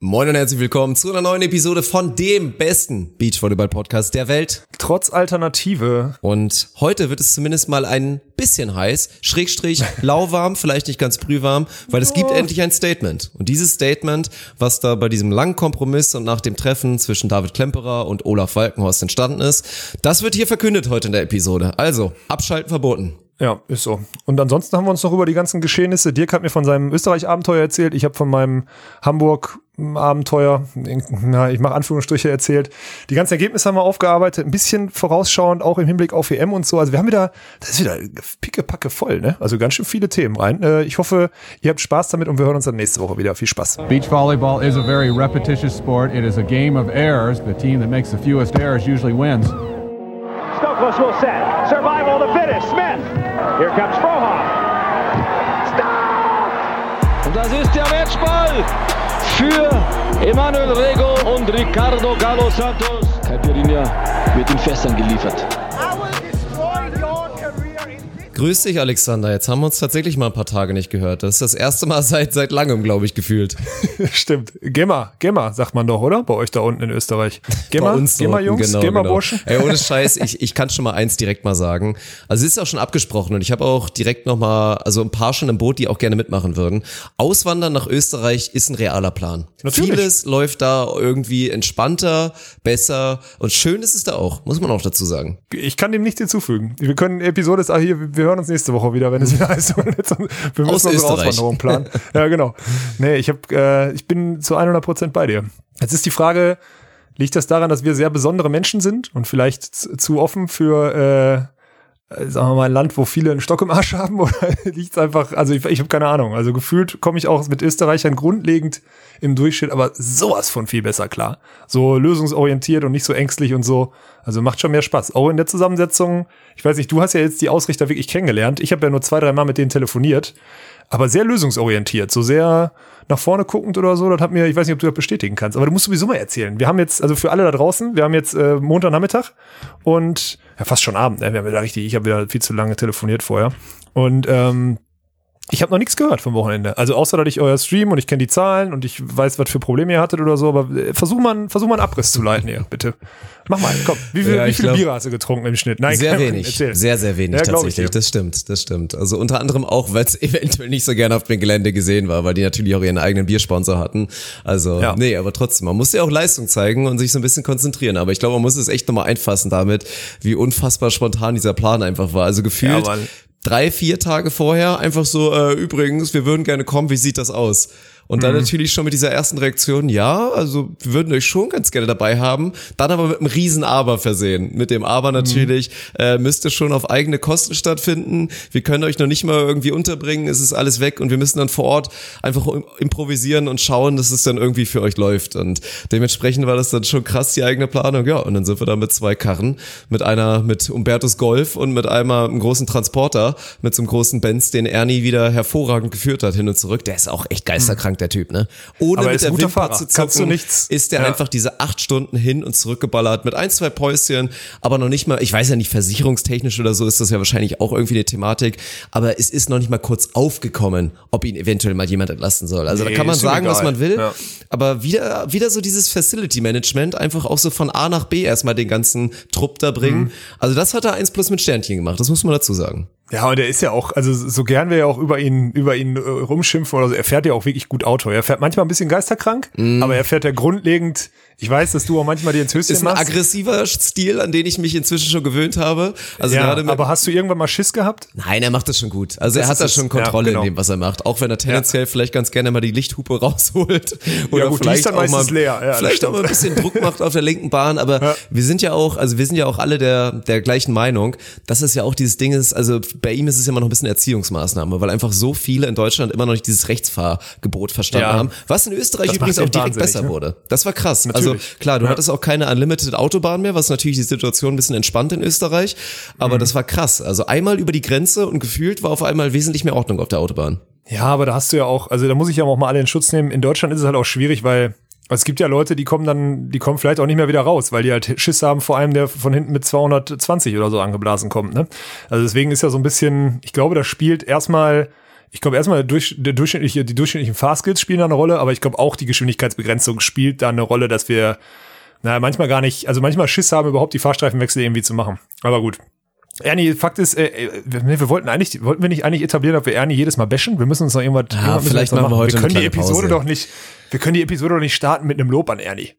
Moin und herzlich willkommen zu einer neuen Episode von dem besten Beachvolleyball-Podcast der Welt. Trotz Alternative. Und heute wird es zumindest mal ein bisschen heiß, Schrägstrich, lauwarm, vielleicht nicht ganz brühwarm, weil es gibt endlich ein Statement. Und dieses Statement, was da bei diesem langen Kompromiss und nach dem Treffen zwischen David Klemperer und Olaf Walkenhorst entstanden ist, das wird hier verkündet heute in der Episode. Also, abschalten verboten. Ja, ist so. Und ansonsten haben wir uns noch über die ganzen Geschehnisse. Dirk hat mir von seinem Österreich-Abenteuer erzählt. Ich habe von meinem Hamburg-Abenteuer, na, ich mache Anführungsstriche erzählt. Die ganzen Ergebnisse haben wir aufgearbeitet, ein bisschen vorausschauend, auch im Hinblick auf EM und so. Also wir haben wieder, das ist wieder pickepacke voll, ne? Also ganz schön viele Themen rein. Äh, ich hoffe, ihr habt Spaß damit und wir hören uns dann nächste Woche wieder. Viel Spaß. Beach volleyball is a very repetitious sport. It is a game of errors. The team that makes the fewest errors usually wins. Stokos will set. Here comes Frohoff. Stop! Und das ist der Matchball für Emanuel Rego und Ricardo Galo Santos. Caipirinha wird in Fässern geliefert. Grüß dich, Alexander. Jetzt haben wir uns tatsächlich mal ein paar Tage nicht gehört. Das ist das erste Mal seit, seit langem, glaube ich, gefühlt. Stimmt. Gemma, Gemma, sagt man doch, oder? Bei euch da unten in Österreich. Gemma, Bei uns Gemma unten, Jungs, genau, Gemma genau. Burschen. Ey, ohne Scheiß, ich, ich kann schon mal eins direkt mal sagen. Also es ist auch schon abgesprochen und ich habe auch direkt noch mal, also ein paar schon im Boot, die auch gerne mitmachen würden. Auswandern nach Österreich ist ein realer Plan. Natürlich. Vieles läuft da irgendwie entspannter, besser und schön ist es da auch, muss man auch dazu sagen. Ich kann dem nichts hinzufügen. Wir können Episode ist, ah, hier, wir hören uns nächste Woche wieder, wenn es wieder heißt. Wir müssen Aus unsere Österreich. Auswanderung planen. Ja, genau. Nee, ich hab, äh, ich bin zu 100 Prozent bei dir. Jetzt ist die Frage, liegt das daran, dass wir sehr besondere Menschen sind und vielleicht zu, offen für, äh, sagen wir mal, ein Land, wo viele einen Stock im Arsch haben oder liegt es einfach, also ich, ich habe keine Ahnung. Also gefühlt komme ich auch mit Österreichern grundlegend im Durchschnitt, aber sowas von viel besser klar. So lösungsorientiert und nicht so ängstlich und so. Also macht schon mehr Spaß. Auch in der Zusammensetzung, ich weiß nicht, du hast ja jetzt die Ausrichter wirklich kennengelernt. Ich habe ja nur zwei, drei Mal mit denen telefoniert, aber sehr lösungsorientiert, so sehr nach vorne guckend oder so. Das hat mir, ich weiß nicht, ob du das bestätigen kannst, aber du musst sowieso mal erzählen. Wir haben jetzt, also für alle da draußen, wir haben jetzt äh, Montagnachmittag und ja fast schon Abend. Ne? Wir haben wieder richtig, ich habe wieder viel zu lange telefoniert vorher und ähm, ich habe noch nichts gehört vom Wochenende. Also außer, dass ich euer Stream und ich kenne die Zahlen und ich weiß, was für Probleme ihr hattet oder so, aber äh, versuch mal, versuch mal einen Abriss zu leiten hier, bitte. Mach mal, komm. Wie, viel, Ja, wie viele glaub- Biere hast du getrunken im Schnitt? Nein, Sehr wenig, erzähl. sehr, sehr wenig Ja, tatsächlich. Das stimmt, das stimmt. Also unter anderem auch, weil es eventuell nicht so gerne auf dem Gelände gesehen war, weil die natürlich auch ihren eigenen Biersponsor hatten. Also, Ja. nee, aber trotzdem, man muss ja auch Leistung zeigen und sich so ein bisschen konzentrieren. Aber ich glaube, man muss es echt nochmal einfassen damit, wie unfassbar spontan dieser Plan einfach war. Also gefühlt. Drei, vier Tage vorher einfach so, äh, übrigens, wir würden gerne kommen, wie sieht das aus? Und Mhm. dann natürlich schon mit dieser ersten Reaktion, ja, also wir würden euch schon ganz gerne dabei haben, dann aber mit einem riesen Aber versehen. Mit dem Aber natürlich, äh, müsste schon auf eigene Kosten stattfinden. Wir können euch noch nicht mal irgendwie unterbringen, es ist alles weg und wir müssen dann vor Ort einfach im- improvisieren und schauen, dass es dann irgendwie für euch läuft. Und dementsprechend war das dann schon krass, die eigene Planung. Ja, und dann sind wir da mit zwei Karren, mit einer mit Umbertus Golf und mit einmal einem großen Transporter, mit so einem großen Benz, den Ernie wieder hervorragend geführt hat, hin und zurück. Der ist auch echt geisterkrank, der Typ, ne? Ohne Aber er mit der Wimper Fahrer. zu Kannst du zucken, nichts- ist der Ja. einfach diese acht Stunden hin und zurückgeballert mit ein, zwei Päuschen, aber noch nicht mal, ich weiß ja nicht, versicherungstechnisch oder so ist das ja wahrscheinlich auch irgendwie eine Thematik, aber es ist noch nicht mal kurz aufgekommen, ob ihn eventuell mal jemand entlassen soll. Also Nee, da kann man sagen, was man will, Ja. aber wieder, wieder so dieses Facility Management, einfach auch so von A nach B erstmal den ganzen Trupp da bringen. Mhm. Also das hat er eins plus mit Sternchen gemacht, das muss man dazu sagen. Ja, und er ist ja auch, also so gern wir ja auch über ihn, über ihn äh, rumschimpfen oder so, er fährt ja auch wirklich gut Auto. Er fährt manchmal ein bisschen geisterkrank, aber er fährt ja grundlegend, ich weiß, dass du auch manchmal dir ins Höschen Ist ein machst. aggressiver Stil, an den ich mich inzwischen schon gewöhnt habe. Also ja, gerade aber hast du irgendwann mal Schiss gehabt? Nein, er macht das schon gut. Also er Das hat ist da schon Kontrolle Ja, genau. in dem, was er macht. Auch wenn er tendenziell vielleicht ganz gerne mal die Lichthupe rausholt. Oder gut, vielleicht auch mal. Ja, vielleicht auch mal ein bisschen Druck macht auf der linken Bahn. Aber Ja. wir sind ja auch, also wir sind ja auch alle der, der gleichen Meinung. Das ist ja auch dieses Ding ist, also bei ihm ist es ja immer noch ein bisschen Erziehungsmaßnahme, weil einfach so viele in Deutschland immer noch nicht dieses Rechtsfahrgebot verstanden Ja. haben. Was in Österreich Das übrigens auch direkt wahnsinnig, besser ne? wurde. Das war krass. Natürlich. Also klar, du Ja. hattest auch keine Unlimited Autobahn mehr, was natürlich die Situation ein bisschen entspannt in Österreich. Aber Mhm. das war krass. Also einmal über die Grenze und gefühlt war auf einmal wesentlich mehr Ordnung auf der Autobahn. Ja, aber da hast du ja auch, also da muss ich ja auch mal alle in Schutz nehmen. In Deutschland ist es halt auch schwierig, weil es gibt ja Leute, die kommen dann, die kommen vielleicht auch nicht mehr wieder raus, weil die halt Schiss haben vor einem, der von hinten mit 220 oder so angeblasen kommt. Ne? Also deswegen ist ja so ein bisschen, ich glaube, da spielt erstmal, ich glaube erstmal durch, der durchschnittliche, die durchschnittlichen Fahrskills spielen da eine Rolle, aber ich glaube auch die Geschwindigkeitsbegrenzung spielt da eine Rolle, dass wir, naja, manchmal gar nicht, also manchmal Schiss haben, überhaupt die Fahrstreifenwechsel irgendwie zu machen. Aber gut. Ernie, Fakt ist, äh, äh, wir, wir wollten eigentlich, wollten wir nicht eigentlich etablieren, ob wir Ernie jedes Mal bashen? Wir müssen uns noch irgendwas, irgendwas müssen vielleicht machen wir heute Wir können die Episode Pause. doch nicht, wir können die Episode doch nicht starten mit einem Lob an Ernie.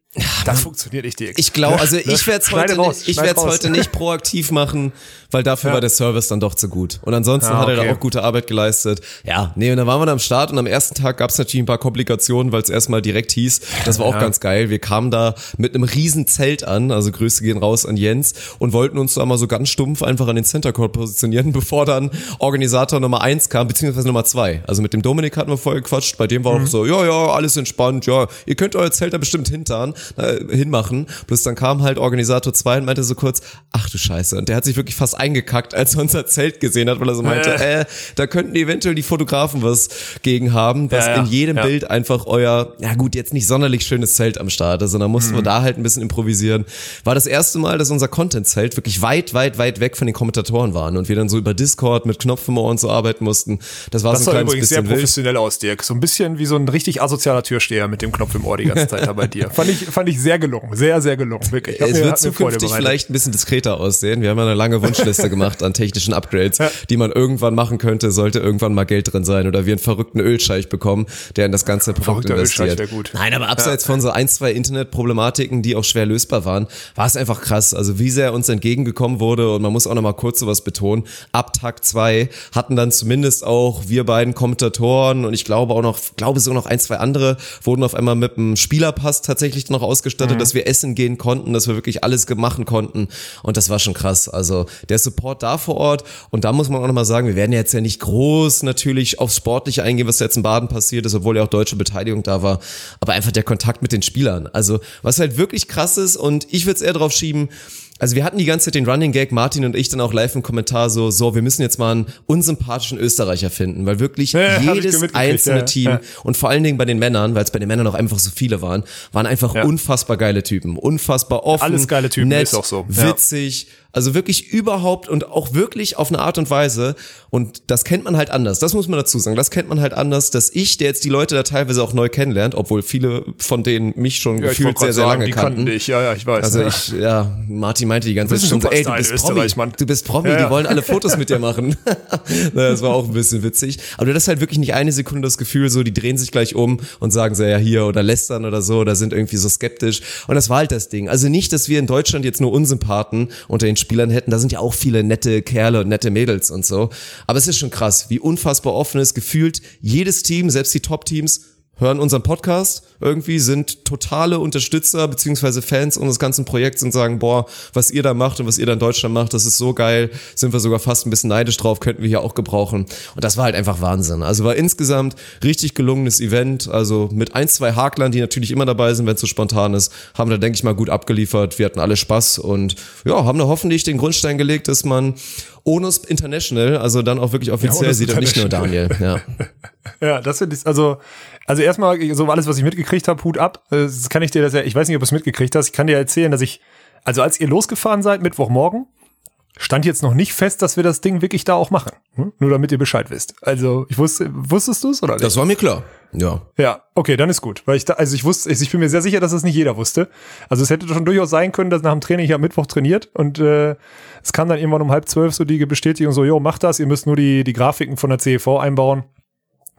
Das funktioniert nicht, Dirk. Ich glaube, also ich werde es heute, raus, nicht- ich werd's raus. heute nicht proaktiv machen, weil dafür Ja. war der Service dann doch zu gut. Und ansonsten Ah, hat er da okay. auch gute Arbeit geleistet. Ja, nee, und dann waren wir dann am Start und am ersten Tag gab es natürlich ein paar Komplikationen, weil es erstmal direkt hieß. Das war auch ganz geil. Wir kamen da mit einem riesen Zelt an, also Grüße gehen raus an Jens und wollten uns da mal so ganz stumpf einfach an den Center Court positionieren, bevor dann Organisator Nummer eins kam, beziehungsweise Nummer zwei. Also mit dem Dominik hatten wir vorher gequatscht, bei dem war Mhm. auch so, ja, ja, alles entspannt, ja, ihr könnt euer Zelt da bestimmt hintan, äh, hinmachen. Bloß dann kam halt Organisator 2 und meinte so kurz, ach du Scheiße. Und der hat sich wirklich fast eingekackt, als er unser Zelt gesehen hat, weil er so meinte, äh, da könnten eventuell die Fotografen was gegen haben, dass Ja, ja, in jedem ja. Bild einfach euer, ja gut, jetzt nicht sonderlich schönes Zelt am Start ist, sondern mussten Mhm. wir da halt ein bisschen improvisieren. War das erste Mal, dass unser Content-Zelt wirklich weit, weit, weit weg von den Kommentatoren waren und wir dann so über Discord mit Knopf und so arbeiten mussten. Das war das so sah ein kleines übrigens sehr bisschen wild. professionell aus, Dirk. So ein bisschen wie so ein richtig asozialer Türsteher mit dem Knopf im Ohr die ganze Zeit da bei dir. Fand ich, fand ich sehr gelungen. Sehr, sehr gelungen. Wirklich. Es mir- wird zukünftig vielleicht ein bisschen diskreter aussehen. Wir haben ja eine lange Wunschliste gemacht an technischen Upgrades, die man irgendwann machen könnte, sollte irgendwann mal Geld drin sein oder wir einen verrückten Ölscheich bekommen, der in das ganze Produkt Verrückter investiert. Gut. Nein, aber abseits von so ein, zwei Internetproblematiken, die auch schwer lösbar waren, war es einfach krass. Also wie sehr uns entgegengekommen wurde und man muss auch noch mal kurz sowas betonen. Ab Tag zwei hatten dann zumindest auch wir beiden Kommentatoren und ich glaube auch noch, glaube sogar noch ein, zwei andere wurden auf einmal mit einem Spielerpass tatsächlich noch ausgestattet, Mhm. dass wir essen gehen konnten, dass wir wirklich alles machen konnten und das war schon krass. Also der Support da vor Ort und da muss man auch noch mal sagen, wir werden jetzt ja nicht groß natürlich aufs Sportliche eingehen, was jetzt in Baden passiert ist, obwohl ja auch deutsche Beteiligung da war, aber einfach der Kontakt mit den Spielern. Also was halt wirklich krass ist und ich würde es eher drauf schieben, also wir hatten die ganze Zeit den Running Gag, Martin und ich dann auch live im Kommentar so, so, wir müssen jetzt mal einen unsympathischen Österreicher finden, weil wirklich Ja, jedes einzelne ja, Team ja. und vor allen Dingen bei den Männern, weil es bei den Männern auch einfach so viele waren, waren einfach unfassbar geile Typen, unfassbar offen, Alles geile Typen, nett, ist auch so, witzig, also wirklich überhaupt und auch wirklich auf eine Art und Weise und das kennt man halt anders, das muss man dazu sagen, das kennt man halt anders, dass ich, der jetzt die Leute da teilweise auch neu kennenlernt, obwohl viele von denen mich schon Ja, gefühlt sehr, sehr sagen, lange die kannten. dich. Ja, ja, ich weiß. Also ja. ich, ja, Martin meinte die ganze Zeit schon so, ey, du bist Promi, Mann. du bist Promi, Ja, die wollen alle Fotos mit dir machen. Das war auch ein bisschen witzig. Aber du hast halt wirklich nicht eine Sekunde das Gefühl, so, die drehen sich gleich um und sagen so, ja, hier oder lästern oder so oder sind irgendwie so skeptisch. Und das war halt das Ding. Also nicht, dass wir in Deutschland jetzt nur Unsympathen unter den Spielern hätten. Da sind ja auch viele nette Kerle und nette Mädels und so. Aber es ist schon krass, wie unfassbar offen ist. Gefühlt jedes Team, selbst die Top-Teams, hören unseren Podcast irgendwie, sind totale Unterstützer beziehungsweise Fans unseres ganzen Projekts und sagen, boah, was ihr da macht und was ihr da in Deutschland macht, das ist so geil, sind wir sogar fast ein bisschen neidisch drauf, könnten wir hier auch gebrauchen. Und das war halt einfach Wahnsinn. Also war insgesamt richtig gelungenes Event, also mit ein, zwei Haklern, die natürlich immer dabei sind, wenn es so spontan ist, haben da, denke ich mal, gut abgeliefert. Wir hatten alle Spaß und ja, haben da hoffentlich den Grundstein gelegt, dass man Onus International, also dann auch wirklich offiziell Onus sieht und nicht nur Daniel. Ja. Ja, das finde ich, also, also erstmal, so alles, was ich mitgekriegt habe, Hut ab. Äh, Das kann ich dir das ja, ich weiß nicht, ob du es mitgekriegt hast, ich kann dir erzählen, dass ich, also als ihr losgefahren seid, Mittwochmorgen, stand jetzt noch nicht fest, dass wir das Ding wirklich da auch machen. Hm? Nur damit ihr Bescheid wisst. Also, ich wusste, wusstest du es oder nicht? Das war mir klar. Ja. Ja, okay, dann ist gut. Weil ich da, also ich wusste, ich bin mir sehr sicher, dass das nicht jeder wusste. Also es hätte schon durchaus sein können, dass nach dem Training ich am Mittwoch trainiert und äh, es kam dann irgendwann um halb zwölf so die Bestätigung so, jo, macht das, ihr müsst nur die, die Grafiken von der CEV einbauen.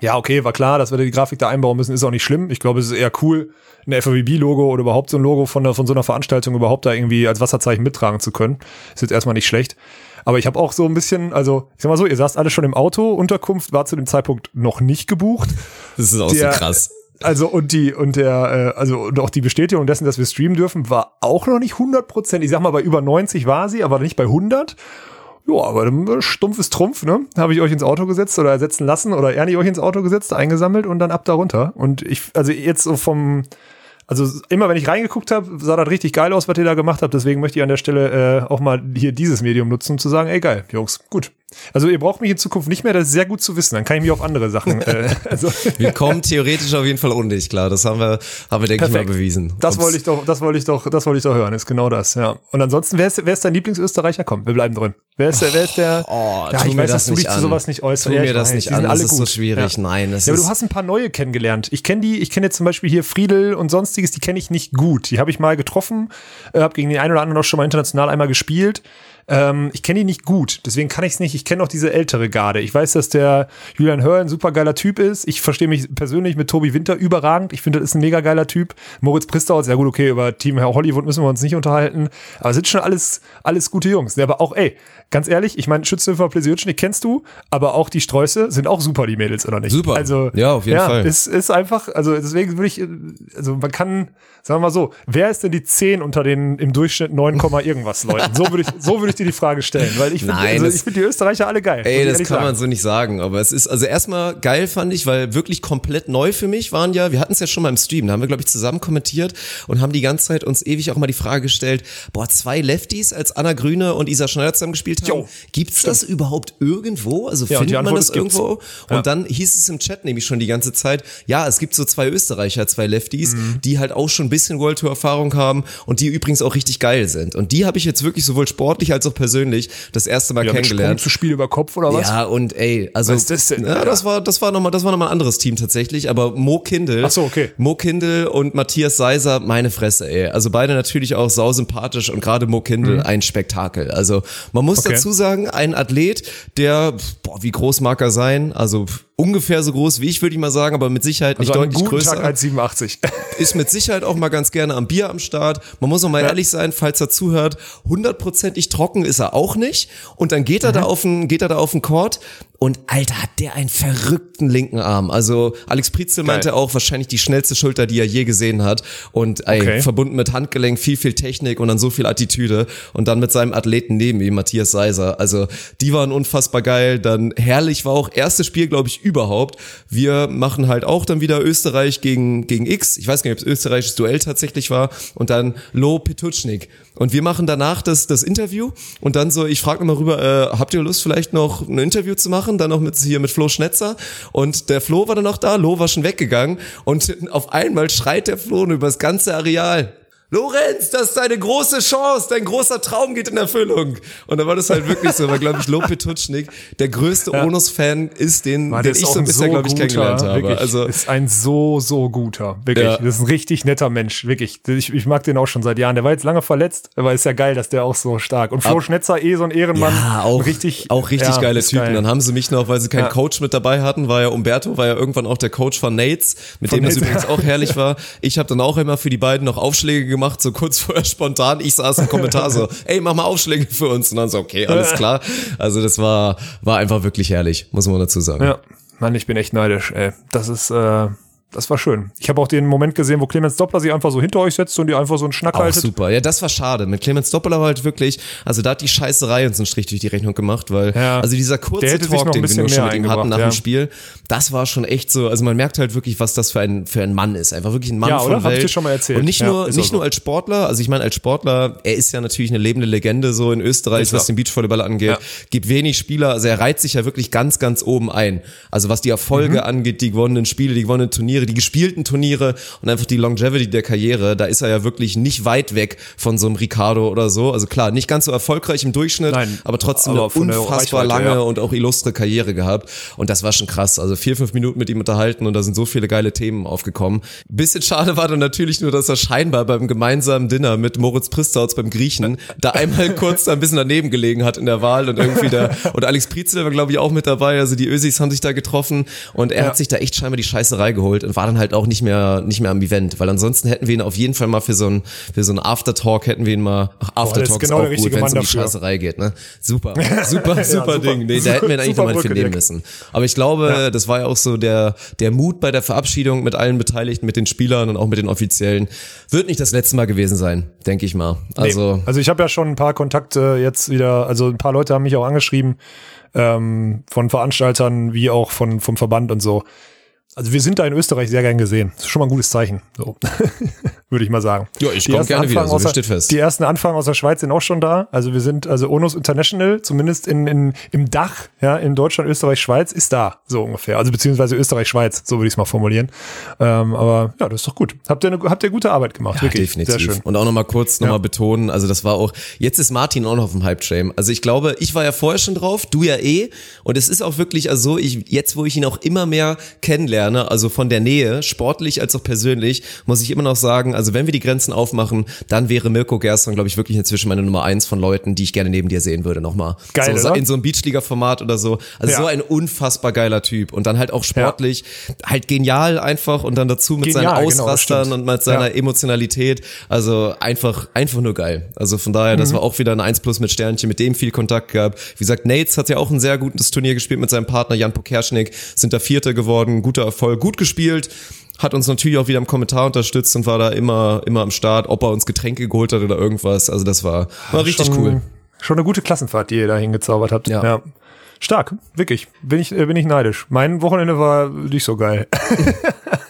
Ja, okay, war klar, dass wir die Grafik da einbauen müssen, ist auch nicht schlimm. Ich glaube, es ist eher cool, ein FAVB-Logo oder überhaupt so ein Logo von, der, von so einer Veranstaltung überhaupt da irgendwie als Wasserzeichen mittragen zu können. Ist jetzt erstmal nicht schlecht. Aber ich habe auch so ein bisschen, also ich sag mal so, ihr saßt alle schon im Auto, Unterkunft war zu dem Zeitpunkt noch nicht gebucht. Das ist auch Der- so krass. Also und die und der äh, also und auch die Bestätigung dessen, dass wir streamen dürfen, war auch noch nicht 100 Prozent. Ich sag mal bei über 90 war sie, aber nicht bei 100. Ja, aber dann, stumpf ist Trumpf, ne? Habe ich euch ins Auto gesetzt oder ersetzen lassen oder Ernie euch ins Auto gesetzt, eingesammelt und dann ab da runter. Und ich, also jetzt so vom, also immer wenn ich reingeguckt habe, sah das richtig geil aus, was ihr da gemacht habt. Deswegen möchte ich an der Stelle äh, auch mal hier dieses Medium nutzen, um zu sagen, ey geil, Jungs, gut. Also ihr braucht mich in Zukunft nicht mehr, das ist sehr gut zu wissen. Dann kann ich mich auf andere Sachen. äh, also, Wir kommen theoretisch auf jeden Fall undicht, klar. Das haben wir, haben wir denke ich mal, Perfekt. bewiesen. das wollte ich doch, das wollte ich doch, das wollte ich doch hören. Ist genau das, ja. Und ansonsten, wer ist, wer ist dein Lieblingsösterreicher? Komm, wir bleiben drin. Wer ist der, wer ist der? Oh, ja, ich weiß, das dass du dich nicht zu an. sowas nicht äußerst. Tu ja, mir das weiß, nicht an, das ist so gut. schwierig. Ja. Nein, das ja, aber du hast ein paar neue kennengelernt. Ich kenne die, ich kenne jetzt zum Beispiel hier Friedel und sonstiges, die kenne ich nicht gut. Die habe ich mal getroffen, äh, habe gegen den einen oder anderen auch schon mal international einmal gespielt. Ähm, ich kenne die nicht gut, deswegen kann ich es nicht. Ich kenne auch diese ältere Garde. Ich weiß, dass der Julian Hör ein super geiler Typ ist. Ich verstehe mich persönlich mit Tobi Winter überragend. Ich finde, das ist ein mega geiler Typ. Moritz Pristauz, ja gut, okay, über Team Hollywood müssen wir uns nicht unterhalten. Aber es sind schon alles, alles gute Jungs. Ja, aber auch, ey, ganz ehrlich, ich meine, Schützenhöfer Plesiotschnik kennst du, aber auch die Sträuße sind auch super, die Mädels, oder nicht? Super. Also, Ja, auf jeden Fall. Ist, ist einfach, also deswegen würde ich, also man kann, sagen wir mal so, wer ist denn die 10 unter den im Durchschnitt 9, Komma irgendwas Leuten? So würde ich, so würde ich dir die Frage stellen, weil ich finde, also ich finde die Österreicher alle geil. Ey, das kann man sagen. so nicht sagen, aber es ist also erstmal geil fand ich, weil wirklich komplett neu für mich waren ja, wir hatten es ja schon mal im Stream, da haben wir glaube ich zusammen kommentiert und haben die ganze Zeit uns ewig auch mal die Frage gestellt, boah, zwei Lefties als Anna Grüne und Isa Schneider zusammen gespielt haben, Jo, gibt's das überhaupt irgendwo? Also Ja, findet man das irgendwo? Ja. Und dann hieß es im Chat nämlich schon die ganze Zeit, ja, es gibt so zwei Österreicher, zwei Lefties, Mhm. die halt auch schon ein bisschen World Tour Erfahrung haben und die übrigens auch richtig geil sind und die habe ich jetzt wirklich sowohl sportlich als auch persönlich das erste Mal ja, mit Sprung kennengelernt. zu Spiel über Kopf oder was? Ja, und ey, also Was ist das denn? Ja, das war das war noch mal das war noch mal ein anderes Team tatsächlich, aber Mo Kindl. Ach so, okay. Mo Kindl und Matthias Seiser, meine Fresse, ey. Also beide natürlich auch sau sympathisch und gerade Mo Kindl ein Spektakel. Also man muss Mhm. Okay. dazu sagen, ein Athlet, der boah, wie groß mag er sein? Also ungefähr so groß wie ich, würde ich mal sagen, aber mit Sicherheit nicht also deutlich größer Tag 1,87. ist mit Sicherheit auch mal ganz gerne am Bier am Start. Man muss auch mal ehrlich sein, falls er zuhört, hundertprozentig trocken ist er auch nicht. Und dann geht er Mhm. da auf den, geht er da auf den Court und Alter, hat der einen verrückten linken Arm. Also Alex Prietzel meinte auch wahrscheinlich die schnellste Schulter, die er je gesehen hat. Und ey, Okay. verbunden mit Handgelenk, viel, viel Technik und dann so viel Attitüde. Und dann mit seinem Athleten neben ihm, Matthias Seiser. Also die waren unfassbar geil. Dann herrlich war auch erstes Spiel, glaube ich, überhaupt. Wir machen halt auch dann wieder Österreich gegen, gegen X. Ich weiß gar nicht, ob es österreichisches Duell tatsächlich war. Und dann Lo Petutschnik. Und wir machen danach das, das Interview. Und dann so, ich frage nochmal rüber, äh, habt ihr Lust vielleicht noch ein Interview zu machen? Dann noch mit hier mit Flo Schnetzer. Und der Flo war dann noch da, Lo war schon weggegangen. Und auf einmal schreit der Flo über das ganze Areal. Lorenz, das ist deine große Chance, dein großer Traum geht in Erfüllung. Und dann war das halt wirklich so, weil, glaube ich, Lo Petutschnik der größte Onus-Fan ist, den, Mann, den der ich ist so bisher, glaube ich, guter, kennengelernt habe. Wirklich, Also, ist ein so, so guter. Wirklich. Ja. Das ist ein richtig netter Mensch. Wirklich. Ich, ich mag den auch schon seit Jahren. Der war jetzt lange verletzt, aber ist ja geil, dass der auch so stark. Und Flo Ab- Schnetzer, eh so ein Ehrenmann. ja, auch richtig, auch richtig ja, geile ist Typen. geil. Dann haben sie mich noch, weil sie keinen Ja. Coach mit dabei hatten, war ja Umberto, war ja irgendwann auch der Coach von Nates, mit Von dem das Nates. übrigens auch herrlich war. Ich habe dann auch immer für die beiden noch Aufschläge gemacht, so kurz vorher spontan. Ich saß im Kommentar so, ey, mach mal Aufschläge für uns. Und dann so, okay, alles klar. Also das war, war einfach wirklich herrlich, muss man dazu sagen. Ja, Mann, ich bin echt neidisch, ey. Das ist, äh, das war schön. Ich habe auch den Moment gesehen, wo Clemens Doppler sich einfach so hinter euch setzt und die einfach so einen Schnack Auch haltet. super. Ja, das war schade. Mit Clemens Doppler war halt wirklich, also da hat die Scheißerei uns einen Strich durch die Rechnung gemacht, weil, Ja. also dieser kurze Talk, noch ein den wir nur schon mit ihm hatten nach eingebracht, dem ja. Spiel, das war schon echt so, also man merkt halt wirklich, was das für ein, für ein Mann ist. Einfach wirklich ein Mann Ja, von oder? Hab ich Welt. dir schon mal erzählt. Und nicht Ja, nur, nicht auch so. nur als Sportler, also ich meine als Sportler, er ist ja natürlich eine lebende Legende so in Österreich, Ist was den Beachvolleyball angeht. Ja. Gibt wenig Spieler, also er reiht sich ja wirklich ganz, ganz oben ein. Also was die Erfolge Mhm. angeht, die gewonnenen Spiele, die gewonnenen Turniere, die gespielten Turniere und einfach die Longevity der Karriere, da ist er ja wirklich nicht weit weg von so einem Ricardo oder so. Also klar, nicht ganz so erfolgreich im Durchschnitt, Nein, aber trotzdem aber eine unfassbar lange ja. und auch illustre Karriere gehabt. Und das war schon krass. Also vier, fünf Minuten mit ihm unterhalten und da sind so viele geile Themen aufgekommen. Bisschen schade war dann natürlich nur, dass er scheinbar beim gemeinsamen Dinner mit Moritz Pristauz beim Griechen da einmal kurz da ein bisschen daneben gelegen hat in der Wahl und irgendwie da, und Alex Prietzel war glaube ich auch mit dabei. Also die Ösis haben sich da getroffen und er Ja. hat sich da echt scheinbar die Scheißerei geholt und war dann halt auch nicht mehr, nicht mehr am Event, weil ansonsten hätten wir ihn auf jeden Fall mal für so ein, für so ein Aftertalk hätten wir ihn mal, ach, Aftertalk genau ist auch gut, wenn es um die. Scheißerei geht, ne? Super, super, super super. Ding. Nee, da hätten wir ihn eigentlich nochmal für Brücke, nehmen Dirk. müssen. Aber ich glaube, das war ja auch so der, der Mut bei der Verabschiedung mit allen Beteiligten, mit den Spielern und auch mit den Offiziellen. Wird nicht das letzte Mal gewesen sein, denke ich mal. Also, Nee. also ich habe ja schon ein paar Kontakte jetzt wieder, also ein paar Leute haben mich auch angeschrieben, ähm, von Veranstaltern wie auch von, vom Verband und so. Also wir sind da in Österreich sehr gern gesehen. Das ist schon mal ein gutes Zeichen. So. würde ich mal sagen. Ja, ich Die komm ersten gerne wieder, so der- steht fest. Die ersten Anfragen aus der Schweiz sind auch schon da. Also wir sind, also Onus International, zumindest in, in, im Dach, ja, in Deutschland, Österreich, Schweiz, ist da, so ungefähr. Also beziehungsweise Österreich, Schweiz, so würde ich es mal formulieren. Ähm, aber ja, das ist doch gut. Habt ihr, eine, habt ihr gute Arbeit gemacht, Ja, wirklich. definitiv. Sehr schön. Und auch nochmal kurz nochmal Ja. betonen, also das war auch, jetzt ist Martin auch noch auf dem Hype-Train. Also ich glaube, ich war ja vorher schon drauf, du ja eh. Und es ist auch wirklich also so, ich, jetzt wo ich ihn auch immer mehr kennenlerne, also von der Nähe, sportlich als auch persönlich, muss ich immer noch sagen, also wenn wir die Grenzen aufmachen, dann wäre Mirko Gerstmann, glaube ich, wirklich inzwischen meine Nummer eins von Leuten, die ich gerne neben dir sehen würde nochmal. Geil, so, oder? In so einem Beachliga-Format oder so. Also Ja. so ein unfassbar geiler Typ. Und dann halt auch sportlich, halt genial einfach und dann dazu mit Genial, seinen genau, Ausrastern stimmt. und mit seiner Ja. Emotionalität. Also einfach, einfach nur geil. Also von daher, das war auch wieder ein 1 plus mit Sternchen, mit dem viel Kontakt gehabt. Wie gesagt, Nates hat ja auch ein sehr gutes Turnier gespielt mit seinem Partner Jan Pokerschnik, sind da Vierter geworden, guter Erfolg, gut gespielt. Hat uns natürlich auch wieder im Kommentar unterstützt und war da immer, immer am Start, ob er uns Getränke geholt hat oder irgendwas. Also das war, war richtig schon, cool. Schon eine gute Klassenfahrt, die ihr da hingezaubert habt. Ja. Stark, wirklich. Bin ich, äh, bin ich neidisch. Mein Wochenende war nicht so geil.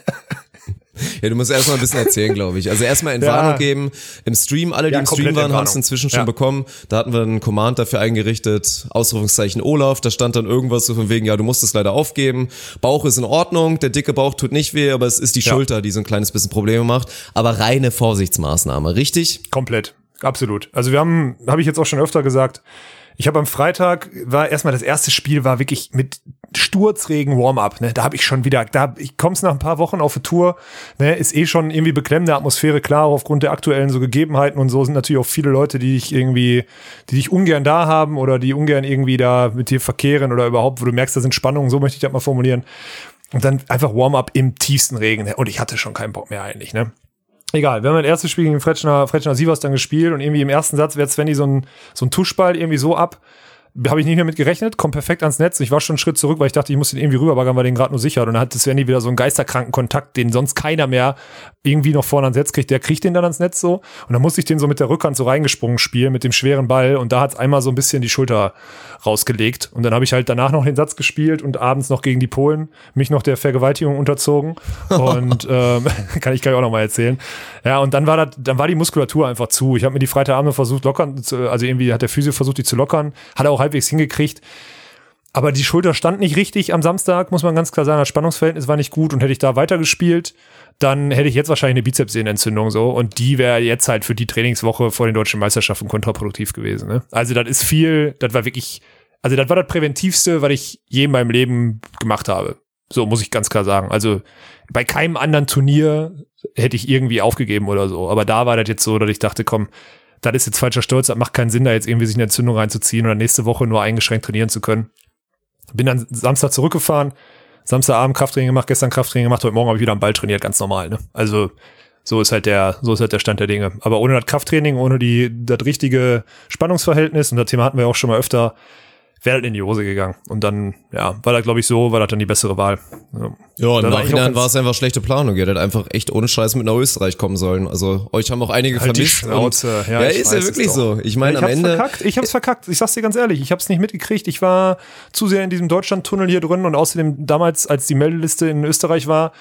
Ja, du musst erstmal ein bisschen erzählen, glaube ich. Also erstmal Entwarnung Ja. geben. Im Stream, alle, die Ja, im Stream waren, haben es inzwischen schon Ja. bekommen. Da hatten wir einen Command dafür eingerichtet, Ausrufungszeichen Olaf. Da stand dann irgendwas so von wegen, ja, du musst es leider aufgeben. Bauch ist in Ordnung, der dicke Bauch tut nicht weh, aber es ist die. Schulter, die so ein kleines bisschen Probleme macht. Aber reine Vorsichtsmaßnahme, richtig? Komplett. Absolut. Also wir haben, habe ich jetzt auch schon öfter gesagt, ich habe am Freitag, war erstmal das erste Spiel, war wirklich mit Sturzregen Warm-up. Ne? Da habe ich schon wieder, da ich komm's nach ein paar Wochen auf eine Tour, ne, ist eh schon irgendwie beklemmende Atmosphäre, klar, auch aufgrund der aktuellen so Gegebenheiten und so sind natürlich auch viele Leute, die dich irgendwie, die dich ungern da haben oder die ungern irgendwie da mit dir verkehren oder überhaupt, wo du merkst, da sind Spannungen, so möchte ich das mal formulieren. Und dann einfach Warm-up im tiefsten Regen. Ne? Und ich hatte schon keinen Bock mehr eigentlich, ne? Egal, wir haben das erste Spiel gegen Fretschner, Fretschner Sievers dann gespielt und irgendwie im ersten Satz wehrt Svenny so ein, so ein Tuschball irgendwie so ab. Habe ich nicht mehr mit gerechnet, kommt perfekt ans Netz. Ich war schon einen Schritt zurück, weil ich dachte, ich muss den irgendwie rüberbaggern, weil den gerade nur sichert. Und dann hat Svenny wieder so einen geisterkranken Kontakt, den sonst keiner mehr irgendwie noch vorne ans Netz kriegt. Der kriegt den dann ans Netz so. Und dann musste ich den so mit der Rückhand so reingesprungen spielen mit dem schweren Ball. Und da hat's einmal so ein bisschen die Schulter rausgelegt. Und dann habe ich halt danach noch den Satz gespielt und abends noch gegen die Polen mich noch der Vergewaltigung unterzogen. Und ähm, kann ich gleich auch noch mal erzählen. Ja, und dann war das, dann war die Muskulatur einfach zu. Ich habe mir die Freitagabend versucht lockern, zu, also irgendwie hat der Physio versucht, die zu lockern, hat er auch halbwegs hingekriegt. Aber die Schulter stand nicht richtig am Samstag, muss man ganz klar sagen. Das Spannungsverhältnis war nicht gut und hätte ich da weitergespielt, dann hätte ich jetzt wahrscheinlich eine Bizepssehnenentzündung so und die wäre jetzt halt für die Trainingswoche vor den deutschen Meisterschaften kontraproduktiv gewesen. Ne? Also das ist viel, das war wirklich, also das war das präventivste, was ich je in meinem Leben gemacht habe. So muss ich ganz klar sagen. Also bei keinem anderen Turnier hätte ich irgendwie aufgegeben oder so. Aber da war das jetzt so, dass ich dachte, komm, das ist jetzt falscher Stolz, das macht keinen Sinn, da jetzt irgendwie sich eine Entzündung reinzuziehen oder nächste Woche nur eingeschränkt trainieren zu können. Bin dann Samstag zurückgefahren, Samstagabend Krafttraining gemacht, gestern Krafttraining gemacht, heute Morgen habe ich wieder am Ball trainiert, ganz normal. Ne? Also so ist halt der, so ist halt der Stand der Dinge. Aber ohne das Krafttraining, ohne die, das richtige Spannungsverhältnis, und das Thema hatten wir auch schon mal öfter, wäre das in die Hose gegangen. Und dann, ja, war das, glaube ich, so, war das dann die bessere Wahl. Ja, Ja, im Dann war Nachhinein es einfach schlechte Planung. Ihr hättet einfach echt ohne Scheiß mit nach Österreich kommen sollen. Also euch haben auch einige Halt vermisst. Schnauze. Und, Ja, ja, ist ja wirklich so. Ich meine, ich am hab's Ende. verkackt. Ich hab's verkackt. Ich sag's dir ganz ehrlich. Ich hab's nicht mitgekriegt. Ich war zu sehr in diesem Deutschland-Tunnel hier drin und außerdem damals, als die Meldeliste in Österreich war,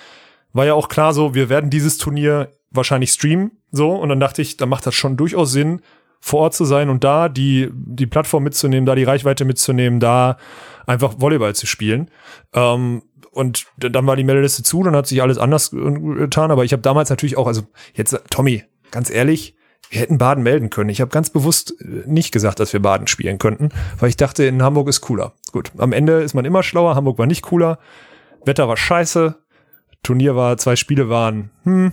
war ja auch klar so, wir werden dieses Turnier wahrscheinlich streamen. So. Und dann dachte ich, da macht das schon durchaus Sinn, vor Ort zu sein und da die, die Plattform mitzunehmen, da die Reichweite mitzunehmen, da einfach Volleyball zu spielen. Ähm, und dann war die Meldeliste zu, dann hat sich alles anders getan. Aber ich habe damals natürlich auch, also jetzt, Tommy, ganz ehrlich, wir hätten Baden melden können. Ich habe ganz bewusst äh, nicht gesagt, dass wir Baden spielen könnten, weil ich dachte, in Hamburg ist cooler. Gut, am Ende ist man immer schlauer. Hamburg war nicht cooler. Wetter war scheiße. Turnier war, zwei Spiele waren, hm,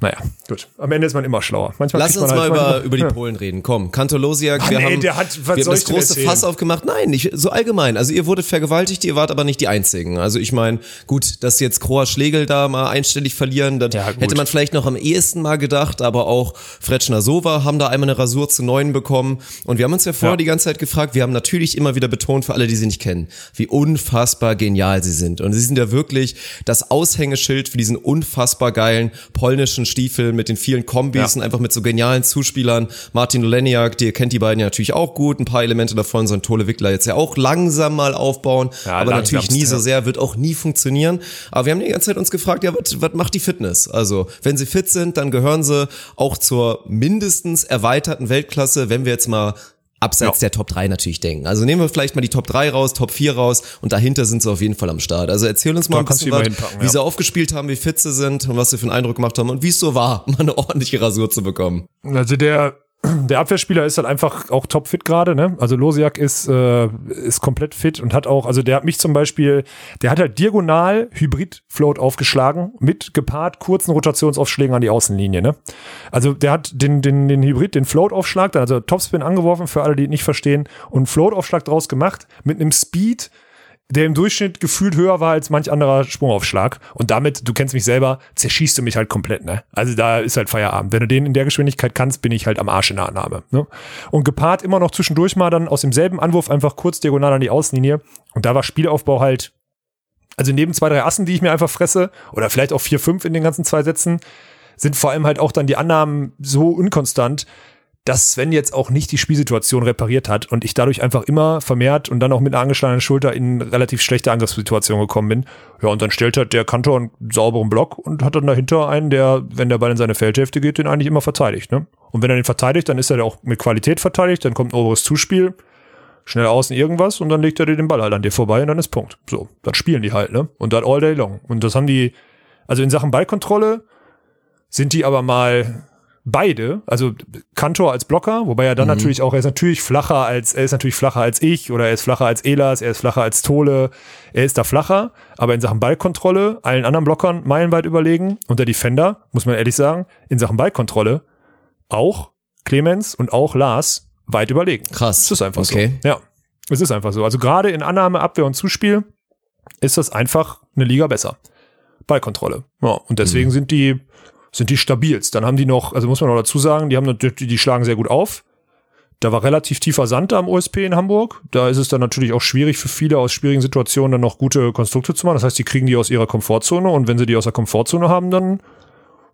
naja, gut. Am Ende ist man immer schlauer. Manchmal Lass uns man mal halt über, über die Ja. Polen reden. Komm, Kantolosiak, wir ey, haben, der hat- was wir haben das große erzählen? Fass aufgemacht. Nein, nicht so allgemein. Also ihr wurdet vergewaltigt, ihr wart aber nicht die Einzigen. Also ich meine, gut, dass jetzt Kroa Schlegel da mal einstellig verlieren, das Ja, hätte man vielleicht noch am ehesten mal gedacht, aber auch Fretschner Sova haben da einmal eine Rasur zu neun bekommen. Und wir haben uns ja vorher Ja. die ganze Zeit gefragt, wir haben natürlich immer wieder betont, für alle, die sie nicht kennen, wie unfassbar genial sie sind. Und sie sind ja wirklich das Aushängeschild für diesen unfassbar geilen polnischen Stiefeln, mit den vielen Kombis und einfach mit so genialen Zuspielern. Martin Oleniak, ihr kennt die beiden ja natürlich auch gut. Ein paar Elemente davon sollen Tole Wickler jetzt ja auch langsam mal aufbauen. Ja, aber natürlich nie so ja. sehr, wird auch nie funktionieren. Aber wir haben die ganze Zeit uns gefragt, ja, was macht die Fitness? Also, wenn sie fit sind, dann gehören sie auch zur mindestens erweiterten Weltklasse, wenn wir jetzt mal abseits der Top 3 natürlich denken. Also nehmen wir vielleicht mal die Top 3 raus, Top 4 raus und dahinter sind sie auf jeden Fall am Start. Also erzähl uns mal Da ein bisschen was, wie ja. sie aufgespielt haben, wie fit sie sind und was sie für einen Eindruck gemacht haben und wie es so war, mal eine ordentliche Rasur zu bekommen. Also der, der Abwehrspieler ist halt einfach auch topfit gerade, ne? Also Losiak ist, äh, ist komplett fit und hat auch, also der hat mich zum Beispiel, der hat halt diagonal Hybrid-Float aufgeschlagen mit gepaart kurzen Rotationsaufschlägen an die Außenlinie, ne? Also der hat den, den, den Hybrid, den Float-Aufschlag, also Topspin angeworfen, für alle, die ihn nicht verstehen, und Float-Aufschlag draus gemacht mit einem Speed, der im Durchschnitt gefühlt höher war als manch anderer Sprungaufschlag. Und damit, du kennst mich selber, zerschießt du mich halt komplett, ne? Also da ist halt Feierabend. Wenn du den in der Geschwindigkeit kannst, bin ich halt am Arsch in der Annahme. Ne? Und gepaart immer noch zwischendurch mal dann aus demselben Anwurf einfach kurz diagonal an die Außenlinie. Und da war Spielaufbau halt, also neben zwei, drei Assen, die ich mir einfach fresse, oder vielleicht auch vier, fünf in den ganzen zwei Sätzen, sind vor allem halt auch dann die Annahmen so unkonstant, dass Sven jetzt auch nicht die Spielsituation repariert hat und ich dadurch einfach immer vermehrt und dann auch mit einer angeschlagenen Schulter in relativ schlechte Angriffssituation gekommen bin. Ja, und dann stellt halt der Kantor einen sauberen Block und hat dann dahinter einen, der, wenn der Ball in seine Feldhälfte geht, den eigentlich immer verteidigt. Ne? Und wenn er den verteidigt, dann ist er auch mit Qualität verteidigt, dann kommt ein oberes Zuspiel, schnell außen irgendwas und dann legt er dir den Ball halt an dir vorbei und dann ist Punkt. So, dann spielen die halt, ne? Und dann all day long. Und das haben die, also in Sachen Ballkontrolle sind die aber mal beide, also Kantor als Blocker, wobei er dann natürlich auch, er ist natürlich flacher als, er ist natürlich flacher als ich oder er ist flacher als Elas, er ist flacher als Tole, er ist da flacher, aber in Sachen Ballkontrolle allen anderen Blockern meilenweit überlegen und der Defender, muss man ehrlich sagen, in Sachen Ballkontrolle auch Clemens und auch Lars weit überlegen. Krass. Es ist einfach Okay. so. Ja, es ist einfach so. Also gerade in Annahme, Abwehr und Zuspiel ist das einfach eine Liga besser. Ballkontrolle. Ja, und Mhm. deswegen sind die sind die stabilst. Dann haben die noch, also muss man noch dazu sagen, die haben natürlich, die schlagen sehr gut auf. Da war relativ tiefer Sand am OSP in Hamburg. Da ist es dann natürlich auch schwierig für viele aus schwierigen Situationen dann noch gute Konstrukte zu machen. Das heißt, die kriegen die aus ihrer Komfortzone und wenn sie die aus der Komfortzone haben, dann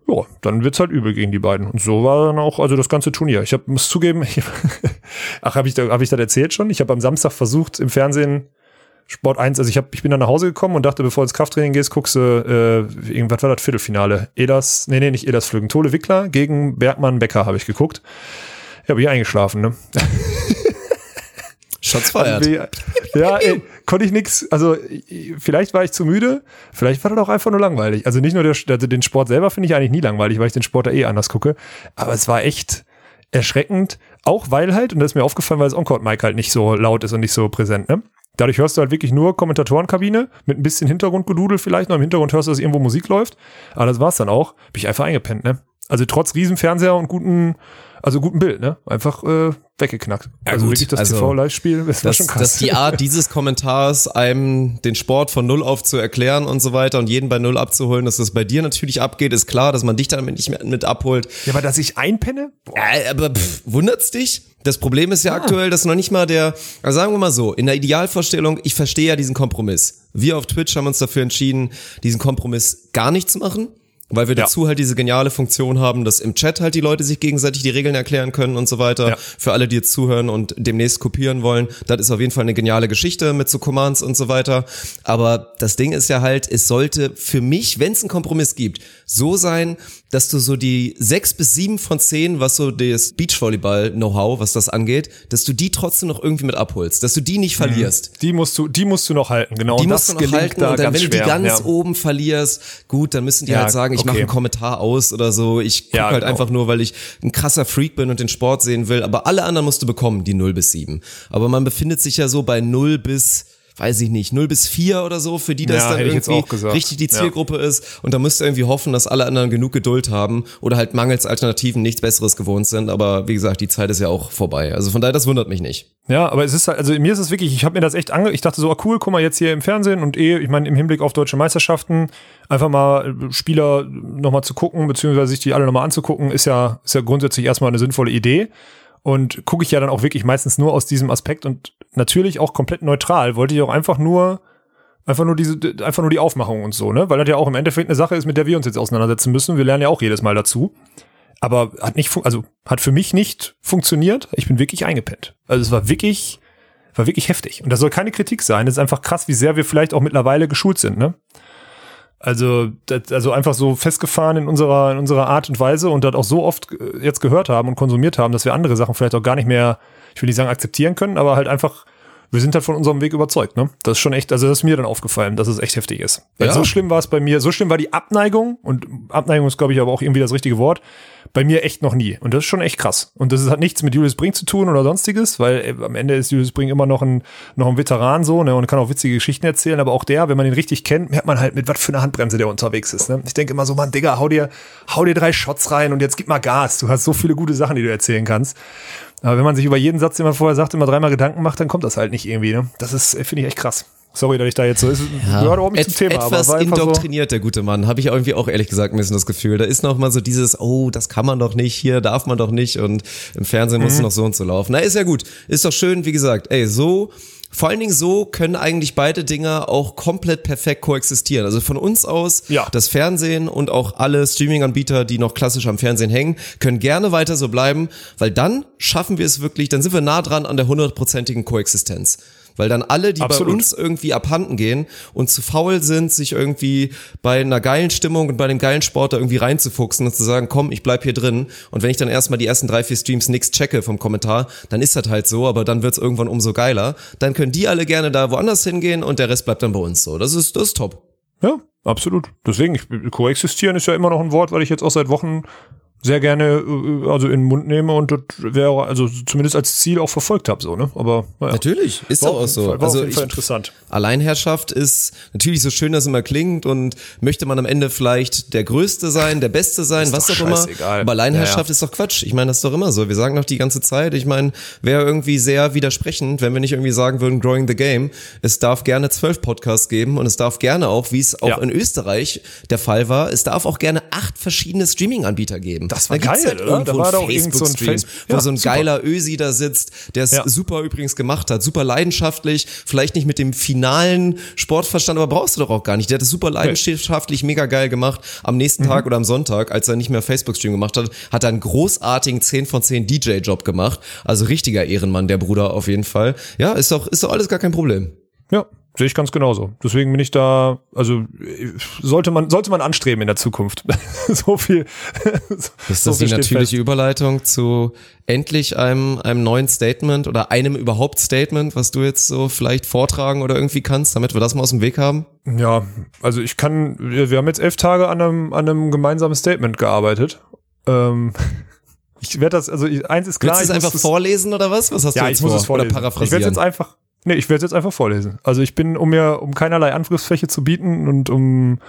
ja, dann wird's halt übel gegen die beiden. Und so war dann auch also das ganze Turnier. Ich hab, muss zugeben, ich, ach, habe ich, da, hab ich das erzählt schon? Ich habe am Samstag versucht im Fernsehen Sport 1, also ich, hab, ich bin dann nach Hause gekommen und dachte, bevor du ins Krafttraining gehst, guckst du, äh, irgendwas war das Viertelfinale. Elas, nee, nee, nicht Elas Flügen, Tole Wickler gegen Bergmann Becker habe ich geguckt. Ja, bin ich eingeschlafen, ne? Shots feiert. Ja, ey, konnte ich nix. Also ich- vielleicht war ich zu müde, vielleicht war das auch einfach nur langweilig. Also nicht nur der, also den Sport selber finde ich eigentlich nie langweilig, weil ich den Sport da eh anders gucke. Aber es war echt erschreckend, auch weil halt, und das ist mir aufgefallen, weil das Encore-Mic halt nicht so laut ist und nicht so präsent, ne? Dadurch hörst du halt wirklich nur Kommentatorenkabine mit ein bisschen Hintergrundgedudel vielleicht noch. Im Hintergrund hörst du, dass irgendwo Musik läuft. Aber das war's dann auch. Bin ich einfach eingepennt, ne? Also trotz Riesenfernseher und guten, also guten Bild, ne? Einfach äh, weggeknackt. Ja, also gut, wirklich das also TV-Live-Spiel, das dass, schon krass. dass die Art dieses Kommentars, einem den Sport von Null auf zu erklären und so weiter und jeden bei Null abzuholen, dass das bei dir natürlich abgeht, ist klar, dass man dich damit nicht mehr mit abholt. Ja, aber dass ich einpenne? Ja, aber pff, wundert's dich? Das Problem ist ja Ah. aktuell, dass noch nicht mal der, also sagen wir mal so, in der Idealvorstellung, ich verstehe ja diesen Kompromiss. Wir auf Twitch haben uns dafür entschieden, diesen Kompromiss gar nicht zu machen. Weil wir Ja. dazu halt diese geniale Funktion haben, dass im Chat halt die Leute sich gegenseitig die Regeln erklären können und so weiter. Ja. Für alle, die jetzt zuhören und demnächst kopieren wollen, das ist auf jeden Fall eine geniale Geschichte mit so Commands und so weiter. Aber das Ding ist ja halt, es sollte für mich, wenn es einen Kompromiss gibt, so sein, dass du so die sechs bis sieben von zehn, was so das Beachvolleyball-Know-how, was das angeht, dass du die trotzdem noch irgendwie mit abholst, dass du die nicht verlierst. Die musst du, die musst du noch halten, genau. Die musst du noch halten und dann, wenn du die ganz oben verlierst, gut, dann müssen die Ja, halt sagen, ich okay. mache einen Kommentar aus oder so. Ich gucke Ja, halt genau. einfach nur, weil ich ein krasser Freak bin und den Sport sehen will. Aber alle anderen musst du bekommen, die 0 bis 7. Aber man befindet sich ja so bei 0 bis weiß ich nicht, 0 bis 4 oder so, für die das Ja, dann irgendwie richtig die Ja. Zielgruppe ist. Und da musst du irgendwie hoffen, dass alle anderen genug Geduld haben oder halt mangels Alternativen nichts Besseres gewohnt sind. Aber wie gesagt, die Zeit ist ja auch vorbei. Also von daher, das wundert mich nicht. Ja, aber es ist halt, also mir ist es wirklich, ich habe mir das echt ange, ich dachte so, ah, cool, guck mal jetzt hier im Fernsehen und eh, ich meine im Hinblick auf deutsche Meisterschaften, einfach mal äh, Spieler nochmal zu gucken, beziehungsweise sich die alle nochmal anzugucken, ist ja, ist ja grundsätzlich erstmal eine sinnvolle Idee. Und gucke ich ja dann auch wirklich meistens nur aus diesem Aspekt und natürlich auch komplett neutral, wollte ich auch einfach nur Einfach nur diese, einfach nur die Aufmachung und so, ne? Weil das ja auch im Endeffekt eine Sache ist, mit der wir uns jetzt auseinandersetzen müssen. Wir lernen ja auch jedes Mal dazu. Aber hat nicht, also hat für mich nicht funktioniert. Ich bin wirklich eingepennt. Also es war wirklich, war wirklich heftig. Und das soll keine Kritik sein. Es ist einfach krass, wie sehr wir vielleicht auch mittlerweile geschult sind, ne? Also, das, also einfach so festgefahren in unserer, in unserer Art und Weise und das auch so oft äh, jetzt gehört haben und konsumiert haben, dass wir andere Sachen vielleicht auch gar nicht mehr, ich will nicht sagen akzeptieren können, aber halt einfach, wir sind halt von unserem Weg überzeugt, ne? Das ist schon echt, also das ist mir dann aufgefallen, dass es echt heftig ist. Weil Ja. So schlimm war es bei mir, so schlimm war die Abneigung und Abneigung ist, glaube ich, aber auch irgendwie das richtige Wort, bei mir echt noch nie. Und das ist schon echt krass. Und das hat nichts mit Julius Brink zu tun oder sonstiges, weil äh, am Ende ist Julius Brink immer noch ein, noch ein Veteran so, ne, und kann auch witzige Geschichten erzählen, aber auch der, wenn man ihn richtig kennt, merkt man halt, mit was für einer Handbremse der unterwegs ist, ne. Ich denke immer so, Mann, Digga, hau dir, hau dir drei Shots rein und jetzt gib mal Gas. Du hast so viele gute Sachen, die du erzählen kannst. Aber wenn man sich über jeden Satz, den man vorher sagt, immer dreimal Gedanken macht, dann kommt das halt nicht irgendwie, ne. Das ist, äh, finde ich echt krass. Sorry, dass ich da jetzt so, ist, gehört auch nicht Et, zum Thema, aber etwas war einfach so, indoktriniert, der gute Mann. Habe ich irgendwie auch ehrlich gesagt ein bisschen das Gefühl. Da ist noch mal so dieses, oh, das kann man doch nicht, hier darf man doch nicht und im Fernsehen Mhm. muss es noch so und so laufen. Na, ist ja gut. Ist doch schön, wie gesagt, ey, so, vor allen Dingen so können eigentlich beide Dinger auch komplett perfekt koexistieren. Also von uns aus, Ja. das Fernsehen und auch alle Streaming-Anbieter, die noch klassisch am Fernsehen hängen, können gerne weiter so bleiben, weil dann schaffen wir es wirklich, dann sind wir nah dran an der hundertprozentigen Koexistenz. Weil dann alle, die Absolut. bei uns irgendwie abhanden gehen und zu faul sind, sich irgendwie bei einer geilen Stimmung und bei dem geilen Sport da irgendwie reinzufuchsen und zu sagen, komm, ich bleib hier drin. Und wenn ich dann erstmal die ersten drei, vier Streams nichts checke vom Kommentar, dann ist das halt so, aber dann wird's irgendwann umso geiler. Dann können die alle gerne da woanders hingehen und der Rest bleibt dann bei uns so. Das ist, das ist top. Ja, absolut. Deswegen, ich, koexistieren ist ja immer noch ein Wort, weil ich jetzt auch seit Wochen sehr gerne äh, also in den Mund nehme und das wäre also zumindest als Ziel auch verfolgt habe so ne aber naja. Natürlich, ist war auch so. Fall, war also auf jeden ich, interessant Alleinherrschaft ist natürlich so schön, das immer klingt und möchte man am Ende vielleicht der Größte sein, der Beste sein, was auch immer. Aber Alleinherrschaft Ja, ja. ist doch Quatsch. Ich meine, das ist doch immer so. Wir sagen doch die ganze Zeit, ich meine, wäre irgendwie sehr widersprechend, wenn wir nicht irgendwie sagen würden, growing the game. Es darf gerne zwölf Podcasts geben und es darf gerne auch, wie es auch Ja. in Österreich der Fall war, es darf auch gerne acht verschiedene Streaming-Anbieter geben. Das war Da geil, halt oder? Da war doch irgend so ein Facebook-Stream, Face- wo Ja, so ein super. geiler Ösi da sitzt, der es Ja. super übrigens gemacht hat, super leidenschaftlich, vielleicht nicht mit dem finalen Sportverstand, aber brauchst du doch auch gar nicht. Der hat es super leidenschaftlich, mega geil gemacht. Am nächsten Mhm. Tag oder am Sonntag, als er nicht mehr Facebook-Stream gemacht hat, hat er einen großartigen 10 von 10 DJ-Job gemacht. Also richtiger Ehrenmann, der Bruder auf jeden Fall. Ja, ist doch, ist doch alles gar kein Problem. ja sehe ich ganz genauso deswegen bin ich da also sollte man sollte man anstreben in der Zukunft so viel Ist so das viel die natürliche fest. Überleitung zu endlich einem, einem neuen Statement oder einem überhaupt Statement, was du jetzt so vielleicht vortragen oder irgendwie kannst, damit wir das mal aus dem Weg haben? ja also ich kann wir, wir haben jetzt elf Tage an einem an einem gemeinsamen Statement gearbeitet ähm, ich werde das also eins ist klar Willst du es einfach vorlesen oder was? Was hast Ja, du jetzt ich muss vor? es vorlesen. Oder Ich werde paraphrasieren? jetzt einfach, nee, ich werde jetzt einfach vorlesen. Also ich bin, um mir, um keinerlei Angriffsfläche zu bieten und um,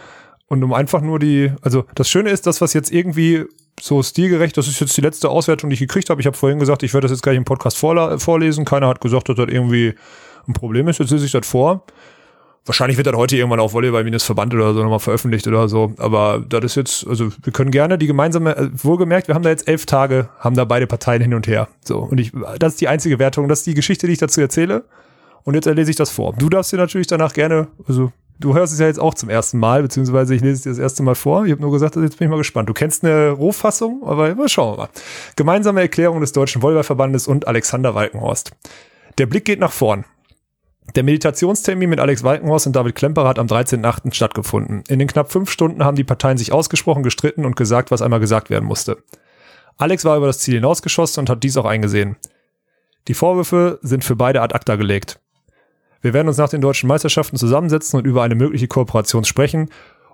und um einfach nur die, also das Schöne ist, das, was jetzt irgendwie so stilgerecht, das ist jetzt die letzte Auswertung, die ich gekriegt habe. Ich habe vorhin gesagt, ich werde das jetzt gleich im Podcast vorlesen. Keiner hat gesagt, dass das irgendwie ein Problem ist. Jetzt lese ich das vor. Wahrscheinlich wird das heute irgendwann auf Volleyball-Verband oder so nochmal veröffentlicht oder so. Aber das ist jetzt, also wir können gerne die gemeinsame, äh, wohlgemerkt, wir haben da jetzt elf Tage, haben da beide Parteien hin und her. So. Und ich, das ist die einzige Wertung, das ist die Geschichte, die ich dazu erzähle. Und jetzt lese ich das vor. Du darfst dir natürlich danach gerne, also du hörst es ja jetzt auch zum ersten Mal, beziehungsweise ich lese es dir das erste Mal vor. Ich habe nur gesagt, jetzt bin ich mal gespannt. Du kennst eine Rohfassung, aber mal schauen wir mal. Gemeinsame Erklärung des Deutschen Volleyballverbandes und Alexander Walkenhorst. Der Blick geht nach vorn. Der Meditationstermin mit Alex Walkenhorst und David Klemperer hat am 13.8. stattgefunden. In den knapp fünf Stunden haben die Parteien sich ausgesprochen, gestritten und gesagt, was einmal gesagt werden musste. Alex war über das Ziel hinausgeschossen und hat dies auch eingesehen. Die Vorwürfe sind für beide ad acta gelegt. Wir werden uns nach den deutschen Meisterschaften zusammensetzen und über eine mögliche Kooperation sprechen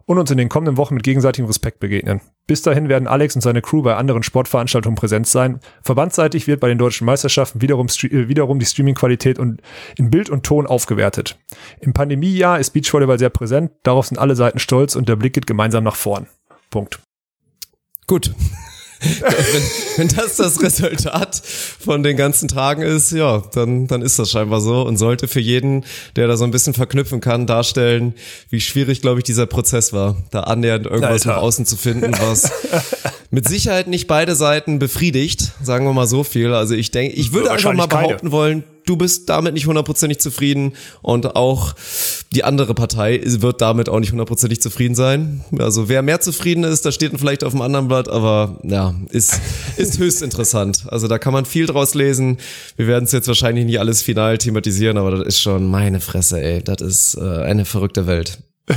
und uns in den kommenden Wochen mit gegenseitigem Respekt begegnen. Bis dahin werden Alex und seine Crew bei anderen Sportveranstaltungen präsent sein. Verbandsseitig wird bei den deutschen Meisterschaften wiederum, äh, wiederum die Streamingqualität in Bild und Ton aufgewertet. Im Pandemiejahr ist Beachvolleyball sehr präsent, darauf sind alle Seiten stolz und der Blick geht gemeinsam nach vorn. Punkt. Gut. Wenn, wenn das das Resultat von den ganzen Tagen ist, ja, dann, dann ist das scheinbar so und sollte für jeden, der da so ein bisschen verknüpfen kann, darstellen, wie schwierig, glaube ich, dieser Prozess war, da annähernd irgendwas Alter. nach außen zu finden, was mit Sicherheit nicht beide Seiten befriedigt, sagen wir mal so viel. Also ich denke, ich würde einfach mal Wahrscheinlich keine. behaupten wollen, du bist damit nicht hundertprozentig zufrieden und auch die andere Partei wird damit auch nicht hundertprozentig zufrieden sein. Also wer mehr zufrieden ist, das steht dann vielleicht auf dem anderen Blatt, aber ja, ist, ist höchst interessant. Also da kann man viel draus lesen. Wir werden es jetzt wahrscheinlich nicht alles final thematisieren, aber das ist schon meine Fresse, ey. Das ist äh, eine verrückte Welt.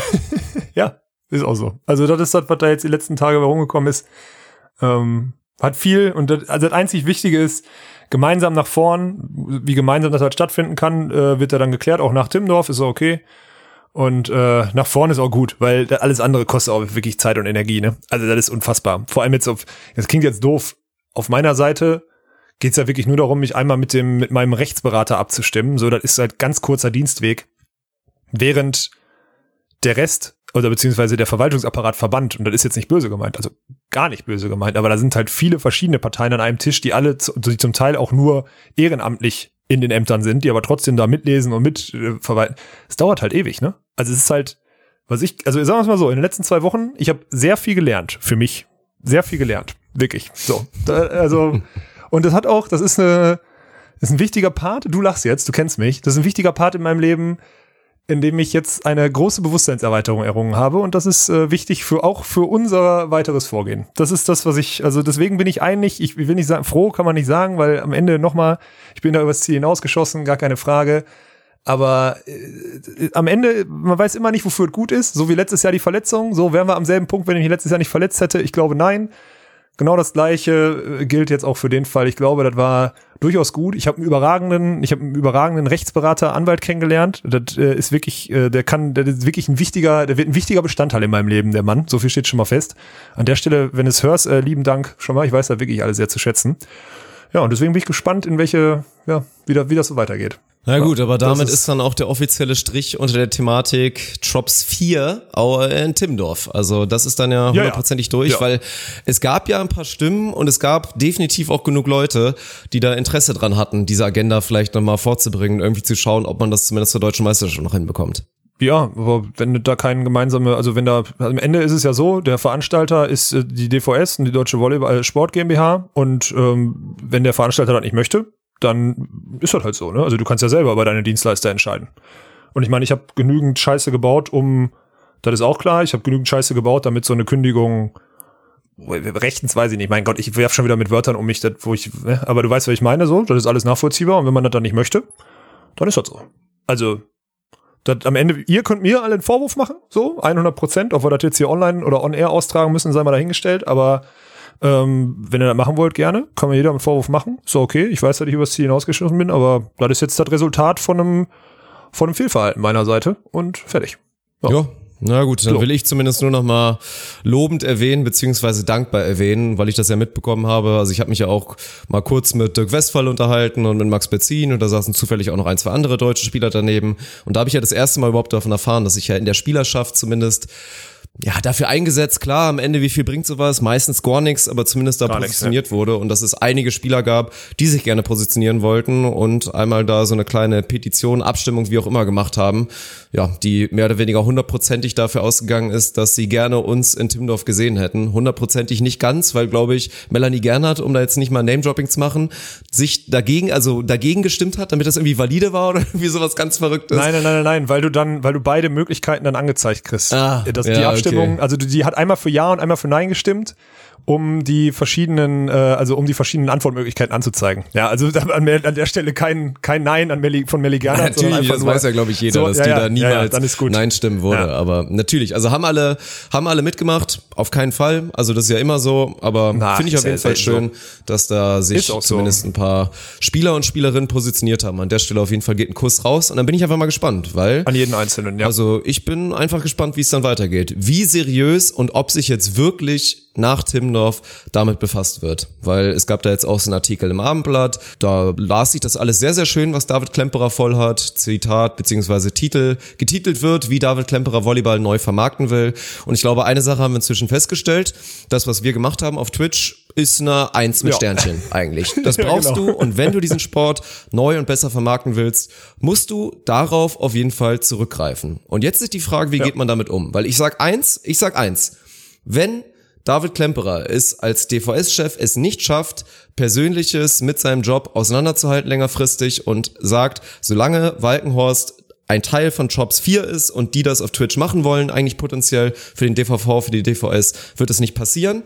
Ja, ist auch so. Also das ist das, was da jetzt die letzten Tage rumgekommen ist. Ähm, hat viel und das, also das einzig Wichtige ist, gemeinsam nach vorn, wie gemeinsam das halt stattfinden kann, äh, wird ja dann geklärt, auch nach Timmendorf ist okay. Und äh, nach vorne ist auch gut, weil alles andere kostet auch wirklich Zeit und Energie, ne? Also das ist unfassbar. Vor allem jetzt auf, das klingt jetzt doof, auf meiner Seite geht's ja wirklich nur darum, mich einmal mit dem, mit meinem Rechtsberater abzustimmen. So, das ist halt ganz kurzer Dienstweg. Während der Rest oder beziehungsweise der Verwaltungsapparat verbannt, und das ist jetzt nicht böse gemeint, also gar nicht böse gemeint, aber da sind halt viele verschiedene Parteien an einem Tisch, die alle, die zum Teil auch nur ehrenamtlich in den Ämtern sind, die aber trotzdem da mitlesen und mit äh. Es dauert halt ewig, ne? Also es ist halt, was ich, also sagen wir es mal so, in den letzten zwei Wochen, ich habe sehr viel gelernt, für mich. Sehr viel gelernt. Wirklich. So. Da, also, und das hat auch, das ist eine, das ist ein wichtiger Part, du lachst jetzt, du kennst mich, das ist ein wichtiger Part in meinem Leben, in dem ich jetzt eine große Bewusstseinserweiterung errungen habe und das ist äh, wichtig für auch für unser weiteres Vorgehen. Das ist das, was ich, also deswegen bin ich eigentlich, ich will nicht sagen, froh kann man nicht sagen, weil am Ende nochmal, ich bin da übers Ziel hinausgeschossen, gar keine Frage. Aber äh, am Ende, man weiß immer nicht, wofür es gut ist. So wie letztes Jahr die Verletzung. So wären wir am selben Punkt, wenn ich mich letztes Jahr nicht verletzt hätte. Ich glaube, nein. Genau das gleiche äh, gilt jetzt auch für den Fall. Ich glaube, das war durchaus gut. Ich habe einen überragenden, ich habe einen überragenden Rechtsberater, Anwalt kennengelernt. Das äh, ist wirklich, äh, der kann, der ist wirklich ein wichtiger, der wird ein wichtiger Bestandteil in meinem Leben, der Mann. So viel steht schon mal fest. An der Stelle, wenn du es hörst, äh, lieben Dank schon mal. Ich weiß da wirklich alle sehr zu schätzen. Ja, und deswegen bin ich gespannt, in welche, ja, wie, da, wie das so weitergeht. Na gut, aber damit ist- ist, dann auch der offizielle Strich unter der Thematik Trops 4 auch in Timmendorf. Also das ist dann ja Ja, ja. hundertprozentig durch, Ja. weil es gab ja ein paar Stimmen und es gab definitiv auch genug Leute, die da Interesse dran hatten, diese Agenda vielleicht nochmal vorzubringen, irgendwie zu schauen, ob man das zumindest zur deutschen Meisterschaft noch hinbekommt. Ja, aber wenn da kein gemeinsame, also wenn da, am Ende ist es ja so, der Veranstalter ist äh, die DVS und die Deutsche Volleyball Sport GmbH und ähm, wenn der Veranstalter das nicht möchte, dann ist das halt so, ne? Also du kannst ja selber über deine Dienstleister entscheiden. Und ich meine, ich habe genügend Scheiße gebaut, um, das ist auch klar, ich habe genügend Scheiße gebaut, damit so eine Kündigung rechtens weiß ich nicht. Mein Gott, ich werf schon wieder mit Wörtern um mich, das, wo ich, ne? aber du weißt, was ich meine, so, das ist alles nachvollziehbar und wenn man das dann nicht möchte, dann ist das so. Also das, am Ende, ihr könnt mir alle einen Vorwurf machen, so 100 Prozent, ob wir das jetzt hier online oder on air austragen müssen, sei mal dahingestellt. Aber ähm, wenn ihr das machen wollt, gerne, kann mir jeder einen Vorwurf machen. So okay, ich weiß, dass ich übers Ziel hinausgeschossen bin, aber das ist jetzt das Resultat von einem von einem Fehlverhalten meiner Seite und fertig. Ja. Ja. Na gut, dann will ich zumindest nur noch mal lobend erwähnen, beziehungsweise dankbar erwähnen, weil ich das ja mitbekommen habe. Also ich habe mich ja auch mal kurz mit Dirk Westphal unterhalten und mit Max Betzin und da saßen zufällig auch noch ein, zwei andere deutsche Spieler daneben. Und da habe ich ja das erste Mal überhaupt davon erfahren, dass ich ja in der Spielerschaft zumindest ja, dafür eingesetzt, klar, am Ende, wie viel bringt sowas? Meistens gar nichts, aber zumindest da Gar positioniert wurde und dass es einige Spieler gab, die sich gerne positionieren wollten und einmal da so eine kleine Petition, Abstimmung, wie auch immer gemacht haben, ja, die mehr oder weniger hundertprozentig dafür ausgegangen ist, dass sie gerne uns in Timmendorf gesehen hätten. Hundertprozentig nicht ganz, weil, glaube ich, Melanie Gernhardt, um da jetzt nicht mal Name-Dropping zu machen, sich dagegen, also dagegen gestimmt hat, damit das irgendwie valide war oder irgendwie sowas ganz Verrücktes. Nein, nein, nein, nein, nein, weil du dann, weil du beide Möglichkeiten dann angezeigt kriegst. Ah, das, ja, die Abstimmung, okay. also die hat einmal für Ja und einmal für Nein gestimmt, um die verschiedenen, äh, also um die verschiedenen Antwortmöglichkeiten anzuzeigen. Ja, also an, der- an der Stelle kein, kein Nein an Melli, von Gernhardt, sondern Natürlich, das nur- weiß ja, glaube ich, jeder, So, dass ja, die ja, da niemals ja. Nein stimmen wurde. Aber natürlich, also haben alle, haben alle mitgemacht, auf keinen Fall. Also das ist ja immer so, aber finde ich auf jeden Fall schön, dass da sich auch so. zumindest ein paar Spieler und Spielerinnen positioniert haben. An der Stelle auf jeden Fall geht ein Kuss raus und dann bin ich einfach mal gespannt, weil An jeden Einzelnen, ja. also ich bin einfach gespannt, wie es dann weitergeht. Wie seriös und ob sich jetzt wirklich nach Timmendorf damit befasst wird. Weil es gab da jetzt auch so einen Artikel im Abendblatt, da las sich das alles sehr, sehr schön, was David Klemperer voll hat, Zitat beziehungsweise Titel, getitelt wird, wie David Klemperer Volleyball neu vermarkten will. Und ich glaube, eine Sache haben wir inzwischen festgestellt, das, was wir gemacht haben auf Twitch, ist eine Eins mit Ja. Sternchen eigentlich. Das Ja, brauchst genau. du und wenn du diesen Sport neu und besser vermarkten willst, musst du darauf auf jeden Fall zurückgreifen. Und jetzt ist die Frage, wie geht man damit um? Weil ich sag eins, ich sag eins. Wenn David Klemperer ist als DVS-Chef es nicht schafft, Persönliches mit seinem Job auseinanderzuhalten längerfristig und sagt, solange Walkenhorst ein Teil von Jobs 4 ist und die das auf Twitch machen wollen, eigentlich potenziell für den DVV, für die DVS, wird es nicht passieren,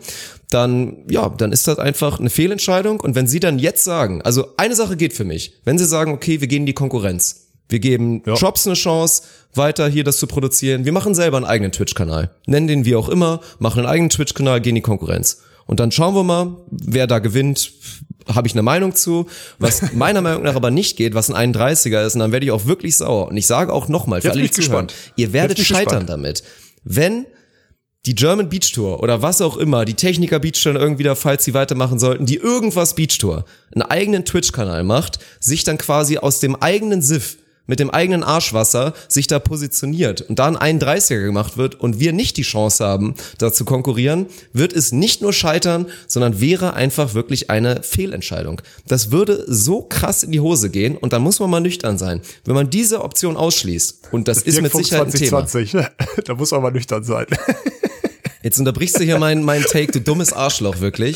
dann, ja, dann ist das einfach eine Fehlentscheidung. Und wenn sie dann jetzt sagen, also eine Sache geht für mich, wenn sie sagen, okay, wir gehen in die Konkurrenz, wir geben Ja. Jobs eine Chance, weiter hier das zu produzieren, wir machen selber einen eigenen Twitch-Kanal, nennen den wie auch immer, machen einen eigenen Twitch-Kanal, gehen in die Konkurrenz. Und dann schauen wir mal, wer da gewinnt, habe ich eine Meinung zu. Was meiner Meinung nach aber nicht geht, was ein 31er ist, und dann werde ich auch wirklich sauer. Und ich sage auch nochmal, für alle, die zuhören, gespannt. ihr werdet scheitern gespannt. damit. Wenn die German Beach Tour oder was auch immer, die Techniker Beach Tour irgendwie da, falls sie weitermachen sollten, die irgendwas Beach Tour, einen eigenen Twitch-Kanal macht, sich dann quasi aus dem eigenen Siff mit dem eigenen Arschwasser sich da positioniert und dann ein 30er gemacht wird und wir nicht die Chance haben, da zu konkurrieren, wird es nicht nur scheitern, sondern wäre einfach wirklich eine Fehlentscheidung. Das würde so krass in die Hose gehen und dann muss man mal nüchtern sein. Wenn man diese Option ausschließt, und das ist mit Sicherheit ein Thema. 2020. da muss man mal nüchtern sein. Jetzt unterbrichst du hier meinen mein Take, du dummes Arschloch, wirklich.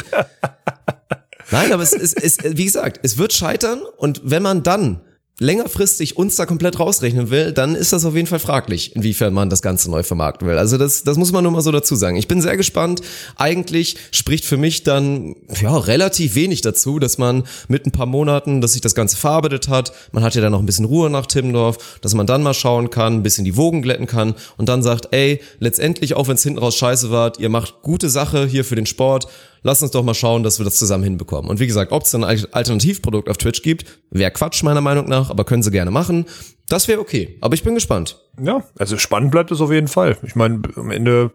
Nein, aber es ist, wie gesagt, es wird scheitern und wenn man dann längerfristig uns da komplett rausrechnen will, dann ist das auf jeden Fall fraglich, inwiefern man das Ganze neu vermarkten will. Also das, das muss man nur mal so dazu sagen. Ich bin sehr gespannt. Eigentlich spricht für mich dann ja relativ wenig dazu, dass man mit ein paar Monaten, dass sich das Ganze verarbeitet hat, man hat ja dann noch ein bisschen Ruhe nach Timmendorf, dass man dann mal schauen kann, ein bisschen die Wogen glätten kann und dann sagt, ey, letztendlich, auch wenn es hinten raus scheiße war, ihr macht gute Sache hier für den Sport, lass uns doch mal schauen, dass wir das zusammen hinbekommen. Und wie gesagt, ob es ein Alternativprodukt auf Twitch gibt, wäre Quatsch meiner Meinung nach, aber können sie gerne machen. Das wäre okay. Aber ich bin gespannt. Ja, also spannend bleibt es auf jeden Fall. Ich meine, am Ende,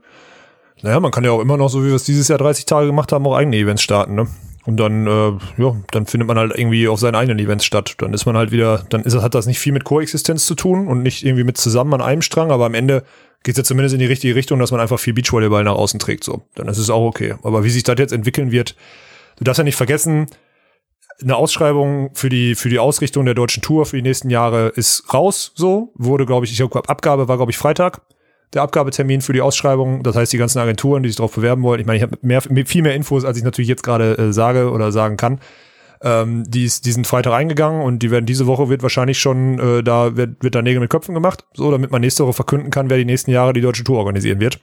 naja, man kann ja auch immer noch, so wie wir es dieses Jahr 30 Tage gemacht haben, auch eigene Events starten, ne? Und dann, äh, ja, dann findet man halt irgendwie auf seinen eigenen Events statt. Dann ist man halt wieder, dann ist, hat das nicht viel mit Koexistenz zu tun und nicht irgendwie mit zusammen an einem Strang, aber am Ende geht es ja zumindest in die richtige Richtung, dass man einfach viel Beachvolleyball nach außen trägt. So, dann ist es auch okay. Aber wie sich das jetzt entwickeln wird, du darfst ja nicht vergessen, eine Ausschreibung für die für die Ausrichtung der deutschen Tour für die nächsten Jahre ist raus. So wurde, glaube ich, ich glaube Abgabe war glaube ich Freitag der Abgabetermin für die Ausschreibung. Das heißt, die ganzen Agenturen, die sich darauf bewerben wollen. Ich meine, ich habe mehr viel mehr Infos, als ich natürlich jetzt gerade äh, sage oder sagen kann. Ähm, die, ist, die sind Freitag eingegangen und die werden diese Woche wird wahrscheinlich schon äh, da wird, wird da Nägel mit Köpfen gemacht, so damit man nächste Woche verkünden kann, wer die nächsten Jahre die deutsche Tour organisieren wird.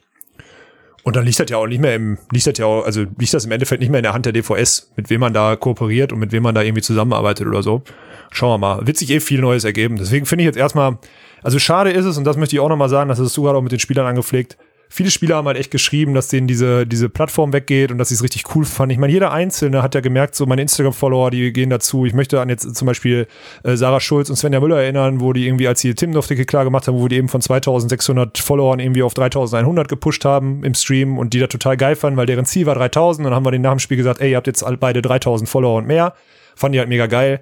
Und dann liegt das ja auch nicht mehr im, liegt das ja auch, also liegt das im Endeffekt nicht mehr in der Hand der DVS, mit wem man da kooperiert und mit wem man da irgendwie zusammenarbeitet oder so. Schauen wir mal. Wird sich eh viel Neues ergeben. Deswegen finde ich jetzt erstmal, also schade ist es, und das möchte ich auch nochmal sagen, das du gerade auch mit den Spielern angepflegt. Viele Spieler haben halt echt geschrieben, dass denen diese, diese Plattform weggeht und dass sie es richtig cool fanden. Ich meine, jeder Einzelne hat ja gemerkt, so meine Instagram-Follower, die gehen dazu. Ich möchte an jetzt zum Beispiel äh, Sarah Schulz und Svenja Müller erinnern, wo die irgendwie, als sie Timdorf-Dicke klar gemacht haben, wo die eben von 2600 Followern irgendwie auf 3100 gepusht haben im Stream und die da total geil fanden, weil deren Ziel war 3000 und dann haben wir denen nach dem Spiel gesagt, ey, ihr habt jetzt beide 3000 Follower und mehr. Fanden die halt mega geil.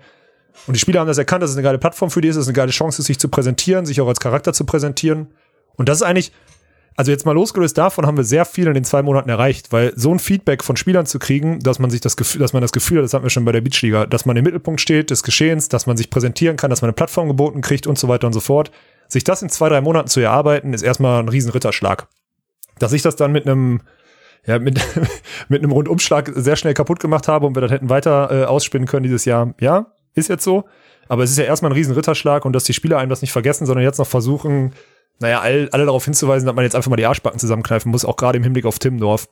Und die Spieler haben das erkannt, dass es eine geile Plattform für die ist, dass es eine geile Chance ist, sich zu präsentieren, sich auch als Charakter zu präsentieren. Und das ist eigentlich, also jetzt mal losgelöst davon haben wir sehr viel in den zwei Monaten erreicht, weil so ein Feedback von Spielern zu kriegen, dass man sich das Gefühl, dass man das Gefühl hat, das hatten wir schon bei der Beachliga, dass man im Mittelpunkt steht des Geschehens, dass man sich präsentieren kann, dass man eine Plattform geboten kriegt und so weiter und so fort. Sich das in zwei, drei Monaten zu erarbeiten, ist erstmal ein riesen Ritterschlag. Dass ich das dann mit einem ja, mit, mit einem Rundumschlag sehr schnell kaputt gemacht habe und wir das hätten weiter äh, ausspinnen können dieses Jahr. Ja, ist jetzt so. Aber es ist ja erstmal ein riesen Ritterschlag und dass die Spieler einem das nicht vergessen, sondern jetzt noch versuchen, naja, all, alle darauf hinzuweisen, dass man jetzt einfach mal die Arschbacken zusammenkneifen muss, auch gerade im Hinblick auf Timmendorf.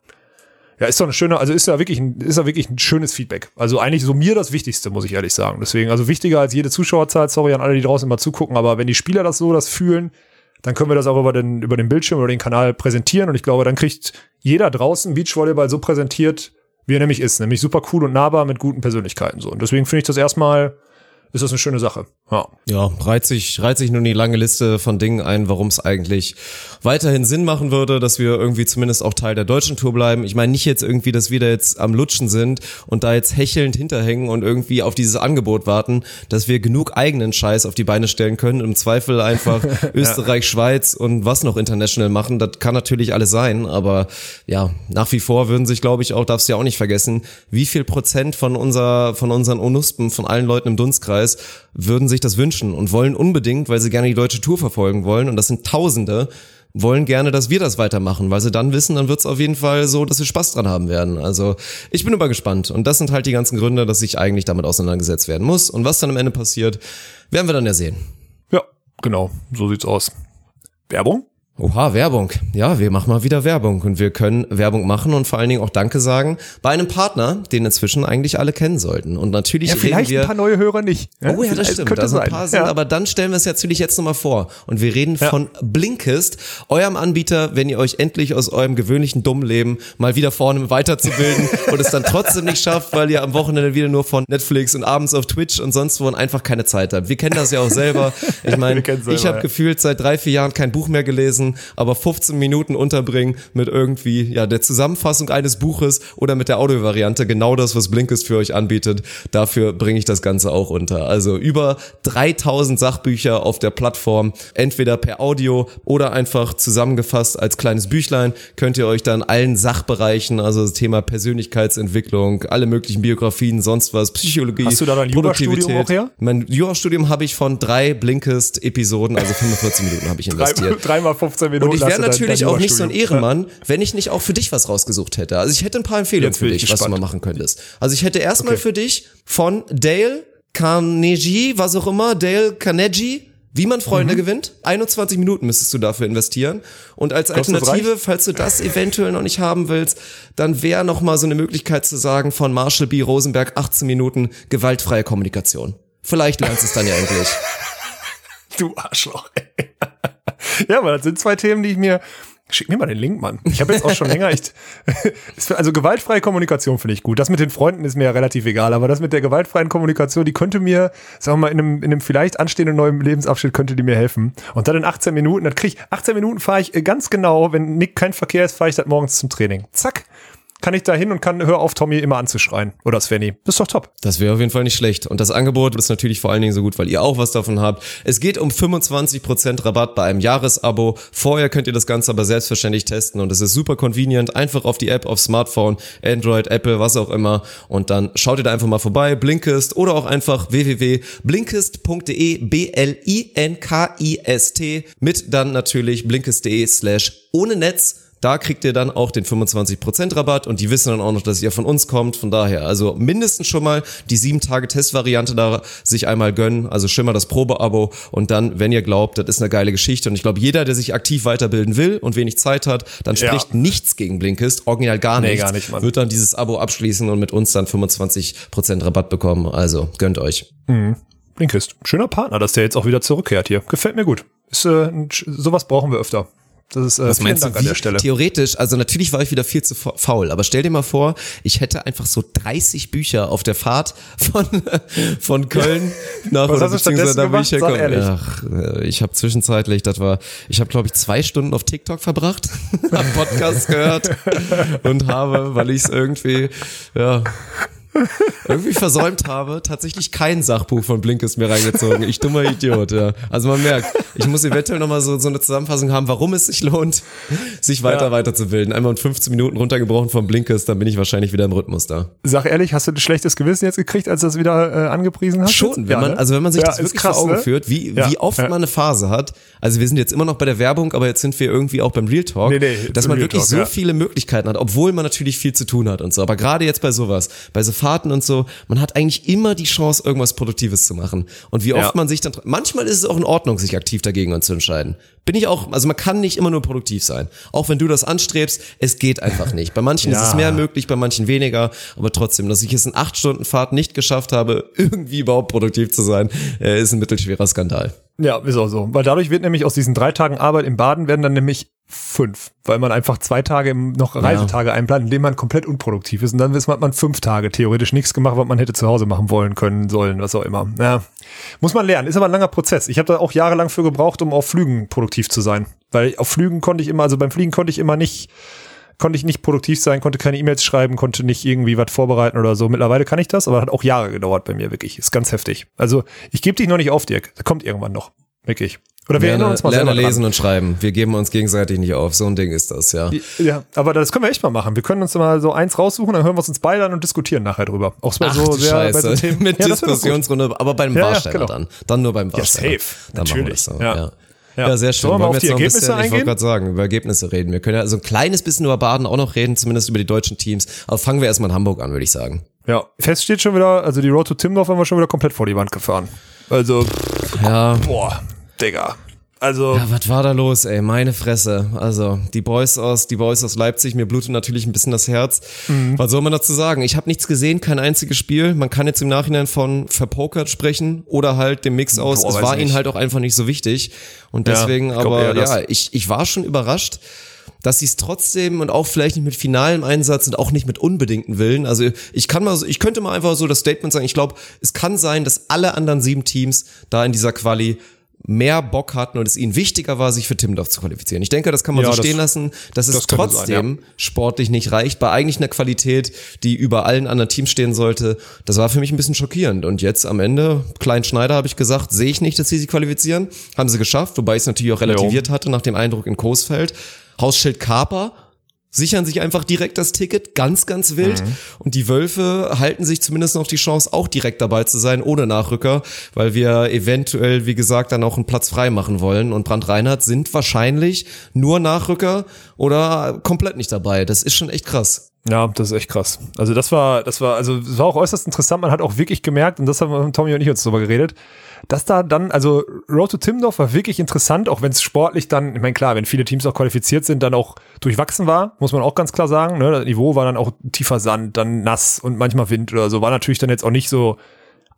Ja, ist doch eine schöne, also ist ja wirklich ein, ist ja wirklich ein schönes Feedback. Also eigentlich so mir das Wichtigste, muss ich ehrlich sagen. Deswegen, also wichtiger als jede Zuschauerzahl, sorry an alle, die draußen mal zugucken, aber wenn die Spieler das so, das fühlen, dann können wir das auch über den, über den Bildschirm oder den Kanal präsentieren und ich glaube, dann kriegt jeder draußen Beachvolleyball so präsentiert, wie er nämlich ist, nämlich super cool und nahbar mit guten Persönlichkeiten so. Und deswegen finde ich das erstmal, ist das eine schöne Sache. Ja. Ja, reiht sich, reiht sich nun die lange Liste von Dingen ein, warum es eigentlich weiterhin Sinn machen würde, dass wir irgendwie zumindest auch Teil der deutschen Tour bleiben. Ich meine nicht jetzt irgendwie, dass wir da jetzt am Lutschen sind und da jetzt hechelnd hinterhängen und irgendwie auf dieses Angebot warten, dass wir genug eigenen Scheiß auf die Beine stellen können. Im Zweifel einfach Österreich, Schweiz und was noch international machen. Das kann natürlich alles sein, aber ja, nach wie vor würden sich, glaube ich, auch, darfst du ja auch nicht vergessen, wie viel Prozent von unser, von unseren Onuspen, von allen Leuten im Dunstkreis, würden sich das wünschen und wollen unbedingt, weil sie gerne die deutsche Tour verfolgen wollen, und das sind Tausende, wollen gerne, dass wir das weitermachen, weil sie dann wissen, dann wird's auf jeden Fall so, dass sie Spaß dran haben werden. Also ich bin immer gespannt. Und das sind halt die ganzen Gründe, dass ich eigentlich damit auseinandergesetzt werden muss. Und was dann am Ende passiert, werden wir dann ja sehen. Ja, genau, so sieht's aus. Werbung? Oha, Werbung. Ja, wir machen mal wieder Werbung und wir können Werbung machen und vor allen Dingen auch Danke sagen bei einem Partner, den inzwischen eigentlich alle kennen sollten. Und natürlich Ja, vielleicht wir ein paar neue Hörer nicht. Oh ja, das stimmt. Könnte also ein sein. paar sind, ja. aber dann stellen wir es natürlich jetzt nochmal vor. Und wir reden Ja. von Blinkist, eurem Anbieter, wenn ihr euch endlich aus eurem gewöhnlichen dummen Leben mal wieder vorne weiterzubilden und es dann trotzdem nicht schafft, weil ihr am Wochenende wieder nur von Netflix und abends auf Twitch und sonst wo und einfach keine Zeit habt. Wir kennen das ja auch selber. Ich meine, ich habe ja. gefühlt seit drei, vier Jahren kein Buch mehr gelesen, aber 15 Minuten unterbringen mit irgendwie, ja, der Zusammenfassung eines Buches oder mit der Audiovariante, genau das, was Blinkist für euch anbietet, dafür bringe ich das Ganze auch unter. Also über 3000 Sachbücher auf der Plattform, entweder per Audio oder einfach zusammengefasst als kleines Büchlein, könnt ihr euch dann allen Sachbereichen, also das Thema Persönlichkeitsentwicklung, alle möglichen Biografien, sonst was, Psychologie, Hast du da dein Produktivität. Auch her? Mein Jurastudium habe ich von drei Blinkist-Episoden, also 45 Minuten habe ich Drei, investiert. dreimal 15 Minuten. Und ich wäre natürlich auch nicht so ein. Ehrenmann, wenn ich nicht auch für dich was rausgesucht hätte. Also ich hätte ein paar Empfehlungen für dich, was du gespannt. mal machen könntest. Also ich hätte erstmal Okay. für dich von Dale Carnegie, was auch immer, Dale Carnegie, wie man Mhm. Freunde gewinnt. 21 Minuten müsstest du dafür investieren. Und als Alternative, falls du das eventuell noch nicht haben willst, dann wäre noch mal so eine Möglichkeit zu sagen von Marshall B. Rosenberg 18 Minuten gewaltfreie Kommunikation. Vielleicht lernst du es dann ja endlich. Du Arschloch. ey. ja, aber das sind zwei Themen, die ich mir. Schick mir mal den Link, Mann. Ich habe jetzt auch schon länger echt. also gewaltfreie Kommunikation finde ich gut. Das mit den Freunden ist mir ja relativ egal, aber das mit der gewaltfreien Kommunikation, die könnte mir, sagen wir mal, in einem, in einem vielleicht anstehenden neuen Lebensabschnitt könnte die mir helfen. Und dann in 18 Minuten, dann krieg ich 18 Minuten fahre ich äh, ganz genau, wenn Nick kein Verkehr ist, fahre ich das morgens zum Training. Zack. Kann ich da hin und kann, hör auf, Tommy immer anzuschreien. Oder Svenny. Ist doch top. Das wäre auf jeden Fall nicht schlecht. Und das Angebot ist natürlich vor allen Dingen so gut, weil ihr auch was davon habt. Es geht um 25% Rabatt bei einem Jahresabo. Vorher könnt ihr das Ganze aber selbstverständlich testen und es ist super convenient. Einfach auf die App auf Smartphone, Android, Apple, was auch immer. Und dann schaut ihr da einfach mal vorbei, Blinkist oder auch einfach www.blinkist.de, B-L-I-N-K-I-S-T mit dann natürlich blinkist.de slash ohne Netz. Da kriegt ihr dann auch den 25% Rabatt und die wissen dann auch noch, dass ihr von uns kommt. Von daher, also mindestens schon mal die 7 Tage Testvariante da sich einmal gönnen. Also schon mal das Probeabo und dann, wenn ihr glaubt, das ist eine geile Geschichte. Und ich glaube, jeder, der sich aktiv weiterbilden will und wenig Zeit hat, dann Ja. spricht nichts gegen Blinkist, original gar Nee, nichts, gar nicht, wird dann dieses Abo abschließen und mit uns dann 25% Rabatt bekommen. Also gönnt euch. Blinkist. Schöner Partner, dass der jetzt auch wieder zurückkehrt hier. Gefällt mir gut. Ist, äh, sowas brauchen wir öfter. Das ist äh, Was meinst Dank du, an der Stelle. theoretisch, also natürlich war ich wieder viel zu fa- faul, aber stell dir mal vor, ich hätte einfach so 30 Bücher auf der Fahrt von, von Köln nach Was oder beziehungsweise da, gemacht? ich ehrlich. Ach, äh, ich habe zwischenzeitlich, das war, ich habe glaube ich zwei Stunden auf TikTok verbracht, hab Podcast gehört und habe, weil ich es irgendwie, ja, irgendwie versäumt habe, tatsächlich kein Sachbuch von Blinkist mir reingezogen. Ich dummer Idiot, ja. Also man merkt, ich muss eventuell nochmal so, so eine Zusammenfassung haben, warum es sich lohnt, sich weiter Ja. weiterzubilden. Einmal in 15 Minuten runtergebrochen von Blinkist, dann bin ich wahrscheinlich wieder im Rhythmus da. Sag ehrlich, hast du ein schlechtes Gewissen jetzt gekriegt, als du das wieder äh, angepriesen hast? Schon, jetzt? wenn man, ne? also wenn man sich Ja, das wirklich krass, vor Augen ne? führt, wie, Ja, wie oft man eine Phase hat. Also wir sind jetzt immer noch bei der Werbung, aber jetzt sind wir irgendwie auch beim Real Talk, Nee, nee, dass man Real wirklich Talk, so viele Möglichkeiten hat, obwohl man natürlich viel zu tun hat und so. Aber gerade jetzt bei sowas, bei so Fahrten und so, man hat eigentlich immer die Chance, irgendwas Produktives zu machen. Und wie oft Ja. man sich dann, manchmal ist es auch in Ordnung, sich aktiv dagegen zu entscheiden. Bin ich auch, also man kann nicht immer nur produktiv sein. Auch wenn du das anstrebst, es geht einfach nicht. Bei manchen ist es Ja. mehr möglich, bei manchen weniger. Aber trotzdem, dass ich es in acht Stunden Fahrt nicht geschafft habe, irgendwie überhaupt produktiv zu sein, äh, ist ein mittelschwerer Skandal. Ja, ist auch so. Weil dadurch wird nämlich aus diesen drei Tagen Arbeit im Baden werden dann nämlich fünf. Weil man einfach zwei Tage noch Reisetage einplant, in denen man komplett unproduktiv ist. Und dann ist man, hat man fünf Tage theoretisch nichts gemacht, was man hätte zu Hause machen wollen, können, sollen, was auch immer. Ja. Muss man lernen. Ist aber ein langer Prozess. Ich habe da auch jahrelang für gebraucht, um auf Flügen produktiv zu sein. Weil auf Flügen konnte ich immer, also beim Fliegen konnte ich immer nicht, konnte ich nicht produktiv sein, konnte keine E-Mails schreiben, konnte nicht irgendwie was vorbereiten oder so. Mittlerweile kann ich das, aber hat auch Jahre gedauert bei mir, wirklich. Ist ganz heftig. Also ich gebe dich noch nicht auf, Dirk. Das kommt irgendwann noch. Wirklich. Oder wir erinnern Lerne, uns mal lerne selber dran. lesen und schreiben. Wir geben uns gegenseitig nicht auf. So ein Ding ist das, ja. Ja, aber das können wir echt mal machen. Wir können uns mal so eins raussuchen, dann hören wir uns uns beide an und diskutieren nachher drüber. Auch bei Ach so sehr bei Scheiße. so Themen. Mit Ja. Diskussionsrunde, aber beim Ja, ja, Warsteller genau. dann. Dann nur beim Warsteller. safe. Dann machen wir Natürlich. das so. Ja. Ja. Ja, sehr schön. Sollen wir mal auf die jetzt noch ein Ergebnisse bisschen, ich wollte gerade sagen, über Ergebnisse reden. Wir können ja so ein kleines bisschen über Baden auch noch reden, zumindest über die deutschen Teams. Aber fangen wir erstmal in Hamburg an, würde ich sagen. Ja, fest steht schon wieder, also die Road to Timdorf haben wir schon wieder komplett vor die Wand gefahren. Also, Ja, boah, Digga. Also, Ja, was war da los, ey? Meine Fresse. Also, die Boys aus, die Boys aus Leipzig, mir blutet natürlich ein bisschen das Herz. Mhm. Was soll man dazu sagen? Ich habe nichts gesehen, kein einziges Spiel. Man kann jetzt im Nachhinein von verpokert sprechen oder halt dem Mix aus, Boah, es war nicht. ihnen halt auch einfach nicht so wichtig. Und Ja, deswegen, glaub aber ja, ich, ich war schon überrascht dass sie es trotzdem und auch vielleicht nicht mit finalem Einsatz und auch nicht mit unbedingten Willen. Also ich kann mal, so- ich könnte mal einfach so das Statement sagen. Ich glaube, es kann sein, dass alle anderen sieben Teams da in dieser Quali mehr Bock hatten und es ihnen wichtiger war, sich für Timmendorf zu qualifizieren. Ich denke, das kann man Ja, so das- stehen lassen, dass es das könnte sein, trotzdem sportlich nicht reicht, bei eigentlich einer Qualität, die über allen anderen Teams stehen sollte. Das war für mich ein bisschen schockierend. Und jetzt am Ende, Klein Schneider habe ich gesagt, sehe ich nicht, dass sie sich qualifizieren. Haben sie geschafft, wobei ich es natürlich auch relativiert hatte nach dem Eindruck in Coesfeld. Hausschild Kaper sichern sich einfach direkt das Ticket, ganz, ganz wild. Mhm. Und die Wölfe halten sich zumindest noch die Chance, auch direkt dabei zu sein, ohne Nachrücker, weil wir eventuell, wie gesagt, dann auch einen Platz frei machen wollen. Und Brand Reinhardt sind wahrscheinlich nur Nachrücker oder komplett nicht dabei. Das ist schon echt krass. Ja, das ist echt krass. Also das war, das war, also es war auch äußerst interessant. Man hat auch wirklich gemerkt, und das haben Tommy und ich uns drüber geredet, dass da dann, also Road to Timdorf war wirklich interessant, auch wenn es sportlich dann, ich meine klar, wenn viele Teams auch qualifiziert sind, dann auch durchwachsen war, muss man auch ganz klar sagen. Ne? Das Niveau war dann auch tiefer Sand, dann nass und manchmal Wind oder so. War natürlich dann jetzt auch nicht so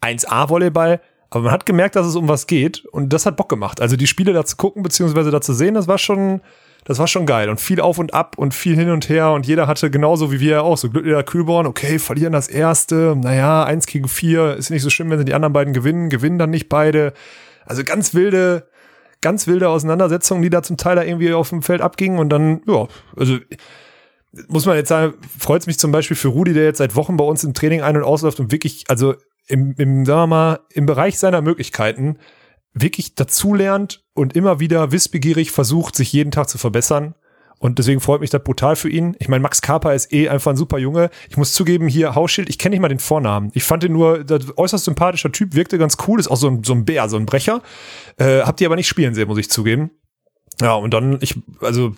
1A-Volleyball, aber man hat gemerkt, dass es um was geht und das hat Bock gemacht. Also die Spiele da zu gucken, beziehungsweise da zu sehen, das war schon, das war schon geil. Und viel auf und ab und viel hin und her. Und jeder hatte genauso wie wir auch so Glücklicher Kühlborn, okay, verlieren das erste, naja, eins gegen vier, ist nicht so schlimm, wenn sie die anderen beiden gewinnen, gewinnen dann nicht beide. Also ganz wilde, ganz wilde Auseinandersetzungen, die da zum Teil da irgendwie auf dem Feld abgingen. Und dann, ja, also muss man jetzt sagen, freut es mich zum Beispiel für Rudi, der jetzt seit Wochen bei uns im Training ein- und ausläuft und wirklich, also im, im, sagen wir mal, im Bereich seiner Möglichkeiten wirklich dazulernt und immer wieder wissbegierig versucht, sich jeden Tag zu verbessern. Und deswegen freut mich das brutal für ihn. Ich meine, Max Karper ist eh einfach ein super Junge. Ich muss zugeben, hier Hausschild, ich kenne nicht mal den Vornamen. Ich fand ihn nur, äußerst sympathischer Typ, wirkte ganz cool, ist auch so ein, so ein Bär, so ein Brecher. Äh, habt ihr aber nicht spielen sehen, muss ich zugeben. Ja, und dann, ich, also,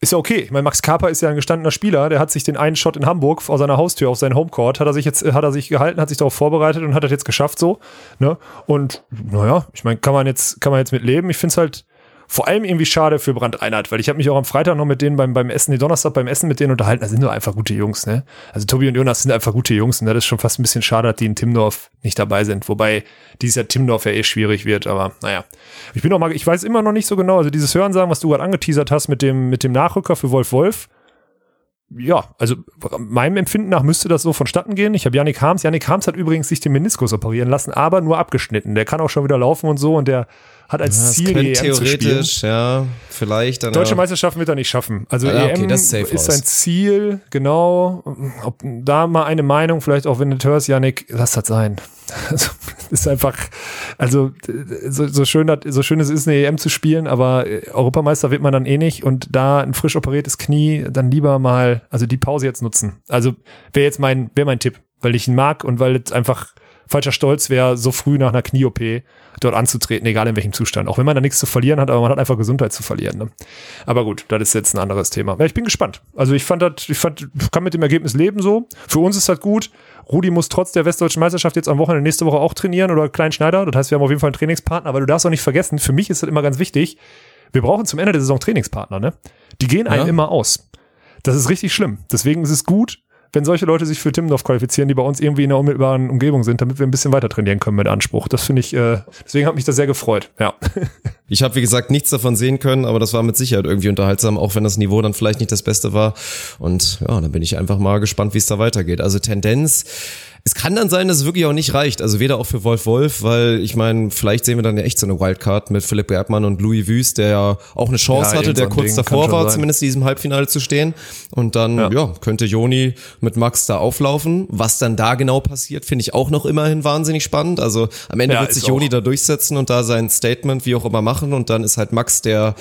ist ja okay. Ich meine, Max Kaper ist ja ein gestandener Spieler. Der hat sich den einen Shot in Hamburg vor seiner Haustür auf seinen Homecourt, hat er sich jetzt, hat er sich gehalten, hat sich darauf vorbereitet und hat das jetzt geschafft so. Ne? Und naja, ich meine, kann man jetzt, kann man jetzt mit leben. Ich finde es halt vor allem irgendwie schade für Brand Einheit, weil ich habe mich auch am Freitag noch mit denen beim, beim Essen, die Donnerstag beim Essen mit denen unterhalten. Das sind nur einfach gute Jungs, ne? Also Tobi und Jonas sind einfach gute Jungs und das ist schon fast ein bisschen schade, dass die in Timdorf nicht dabei sind. Wobei dieses Jahr Timdorf ja eh schwierig wird, aber naja. Ich bin auch mal, ich weiß immer noch nicht so genau, also dieses Hörensagen, was du gerade angeteasert hast mit dem, mit dem Nachrücker für Wolf Wolf, ja, also meinem Empfinden nach müsste das so vonstatten gehen. Ich habe Yannick Harms. Yannick Harms hat übrigens sich den Meniskus operieren lassen, aber nur abgeschnitten. Der kann auch schon wieder laufen und so und der hat als Das Ziel, EM zu spielen. theoretisch, ja, vielleicht dann. Deutsche ja. Meisterschaften wird er nicht schaffen. Also Ah, okay, EM das ist safe ist raus. sein Ziel, genau. Ob da mal eine Meinung, vielleicht auch wenn du hörst, Yannick, lass das sein. Also, ist einfach, also so, so schön so schön es ist, eine EM zu spielen, aber äh, Europameister wird man dann eh nicht und da ein frisch operiertes Knie, dann lieber mal, also die Pause jetzt nutzen. Also wäre jetzt mein, wäre mein Tipp, weil ich ihn mag und weil es einfach falscher Stolz wäre, so früh nach einer Knie-OP dort anzutreten, egal in welchem Zustand. Auch wenn man da nichts zu verlieren hat, aber man hat einfach Gesundheit zu verlieren. Ne? Aber gut, das ist jetzt ein anderes Thema. Ja, ich bin gespannt. Also ich fand das, ich fand, kann mit dem Ergebnis leben so. Für uns ist das gut. Rudi muss trotz der Westdeutschen Meisterschaft jetzt am Wochenende nächste Woche auch trainieren oder Klein Schneider. Das heißt, wir haben auf jeden Fall einen Trainingspartner, aber du darfst auch nicht vergessen, für mich ist das immer ganz wichtig. Wir brauchen zum Ende der Saison Trainingspartner, ne? Die gehen einem Ja. immer aus. Das ist richtig schlimm. Deswegen ist es gut, wenn solche Leute sich für Timmendorf qualifizieren, die bei uns irgendwie in der unmittelbaren Umgebung sind, damit wir ein bisschen weiter trainieren können mit Anspruch. Das finde ich, äh, deswegen hat mich das sehr gefreut. Ja. Ich habe, wie gesagt, nichts davon sehen können, aber das war mit Sicherheit irgendwie unterhaltsam, auch wenn das Niveau dann vielleicht nicht das Beste war. Und ja, dann bin ich einfach mal gespannt, wie es da weitergeht. Also Tendenz, es kann dann sein, dass es wirklich auch nicht reicht. Also weder auch für Wolf Wolf, weil ich meine, vielleicht sehen wir dann ja echt so eine Wildcard mit Philipp Bergmann und Louis Wüst, der ja auch eine Chance Ja, hatte, der kurz Ding davor war, sein. zumindest in diesem Halbfinale zu stehen. Und dann, Ja. ja. könnte Joni mit Max da auflaufen. Was dann da genau passiert, finde ich auch noch immerhin wahnsinnig spannend. Also am Ende Ja, wird sich Joni da durchsetzen und da sein Statement wie auch immer machen und dann ist halt Max der,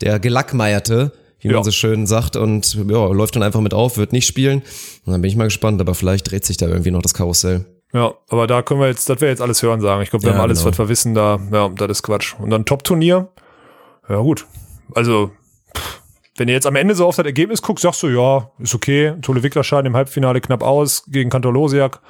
der Gelackmeierte, wie Ja. man so schön sagt und ja, läuft dann einfach mit auf, wird nicht spielen. Und dann bin ich mal gespannt, aber vielleicht dreht sich da irgendwie noch das Karussell. Ja, aber da können wir jetzt, das wäre jetzt alles hören sagen. Ich glaube, wir Ja, haben alles, genau. was wir wissen, da, ja, das ist Quatsch. Und dann Top-Turnier. Ja, gut. Also, pff, wenn ihr jetzt am Ende so auf das Ergebnis guckt, sagst du, ja, ist okay. Tole Wickler scheiden im Halbfinale knapp aus gegen Kantor Losiak.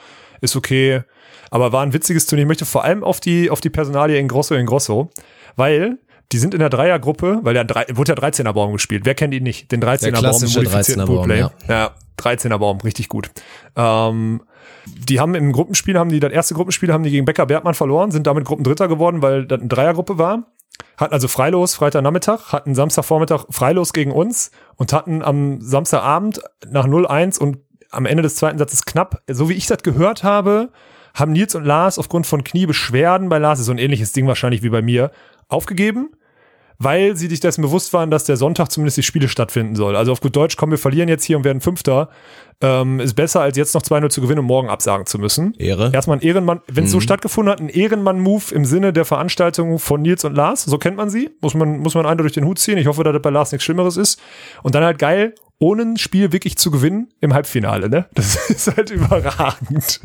Ist okay. Aber war ein witziges Turnier. Ich möchte vor allem auf die, auf die Personalie in Grosso in Grosso, weil die sind in der Dreiergruppe, weil der drei, wurde ja 13er Baum gespielt. Wer kennt ihn nicht? Den 13er Baum im modifizierten 13er Baum, ja. Ja, 13er Baum, richtig gut. Ähm, die haben im Gruppenspiel, haben die, das erste Gruppenspiel haben die gegen Becker Bergmann verloren, sind damit Gruppendritter geworden, weil das eine Dreiergruppe war. Hatten also Freilos Freitagnachmittag, hatten Samstagvormittag Freilos gegen uns und hatten am Samstagabend nach 0-1 und am Ende des zweiten Satzes knapp, so wie ich das gehört habe, haben Nils und Lars aufgrund von Kniebeschwerden, bei Lars ist so ein ähnliches Ding wahrscheinlich wie bei mir, aufgegeben weil sie sich dessen bewusst waren, dass der Sonntag zumindest die Spiele stattfinden soll. Also auf gut Deutsch, komm, wir verlieren jetzt hier und werden Fünfter. Ähm, ist besser, als jetzt noch 2-0 zu gewinnen und morgen absagen zu müssen. Ehre. Erstmal ein Ehrenmann, wenn es so stattgefunden hat, ein Ehrenmann-Move im Sinne der Veranstaltung von Nils und Lars. So kennt man sie. Muss man, muss man eindeutig den Hut ziehen. Ich hoffe, dass das bei Lars nichts Schlimmeres ist. Und dann halt geil, ohne ein Spiel wirklich zu gewinnen im Halbfinale, ne? Das ist halt überragend.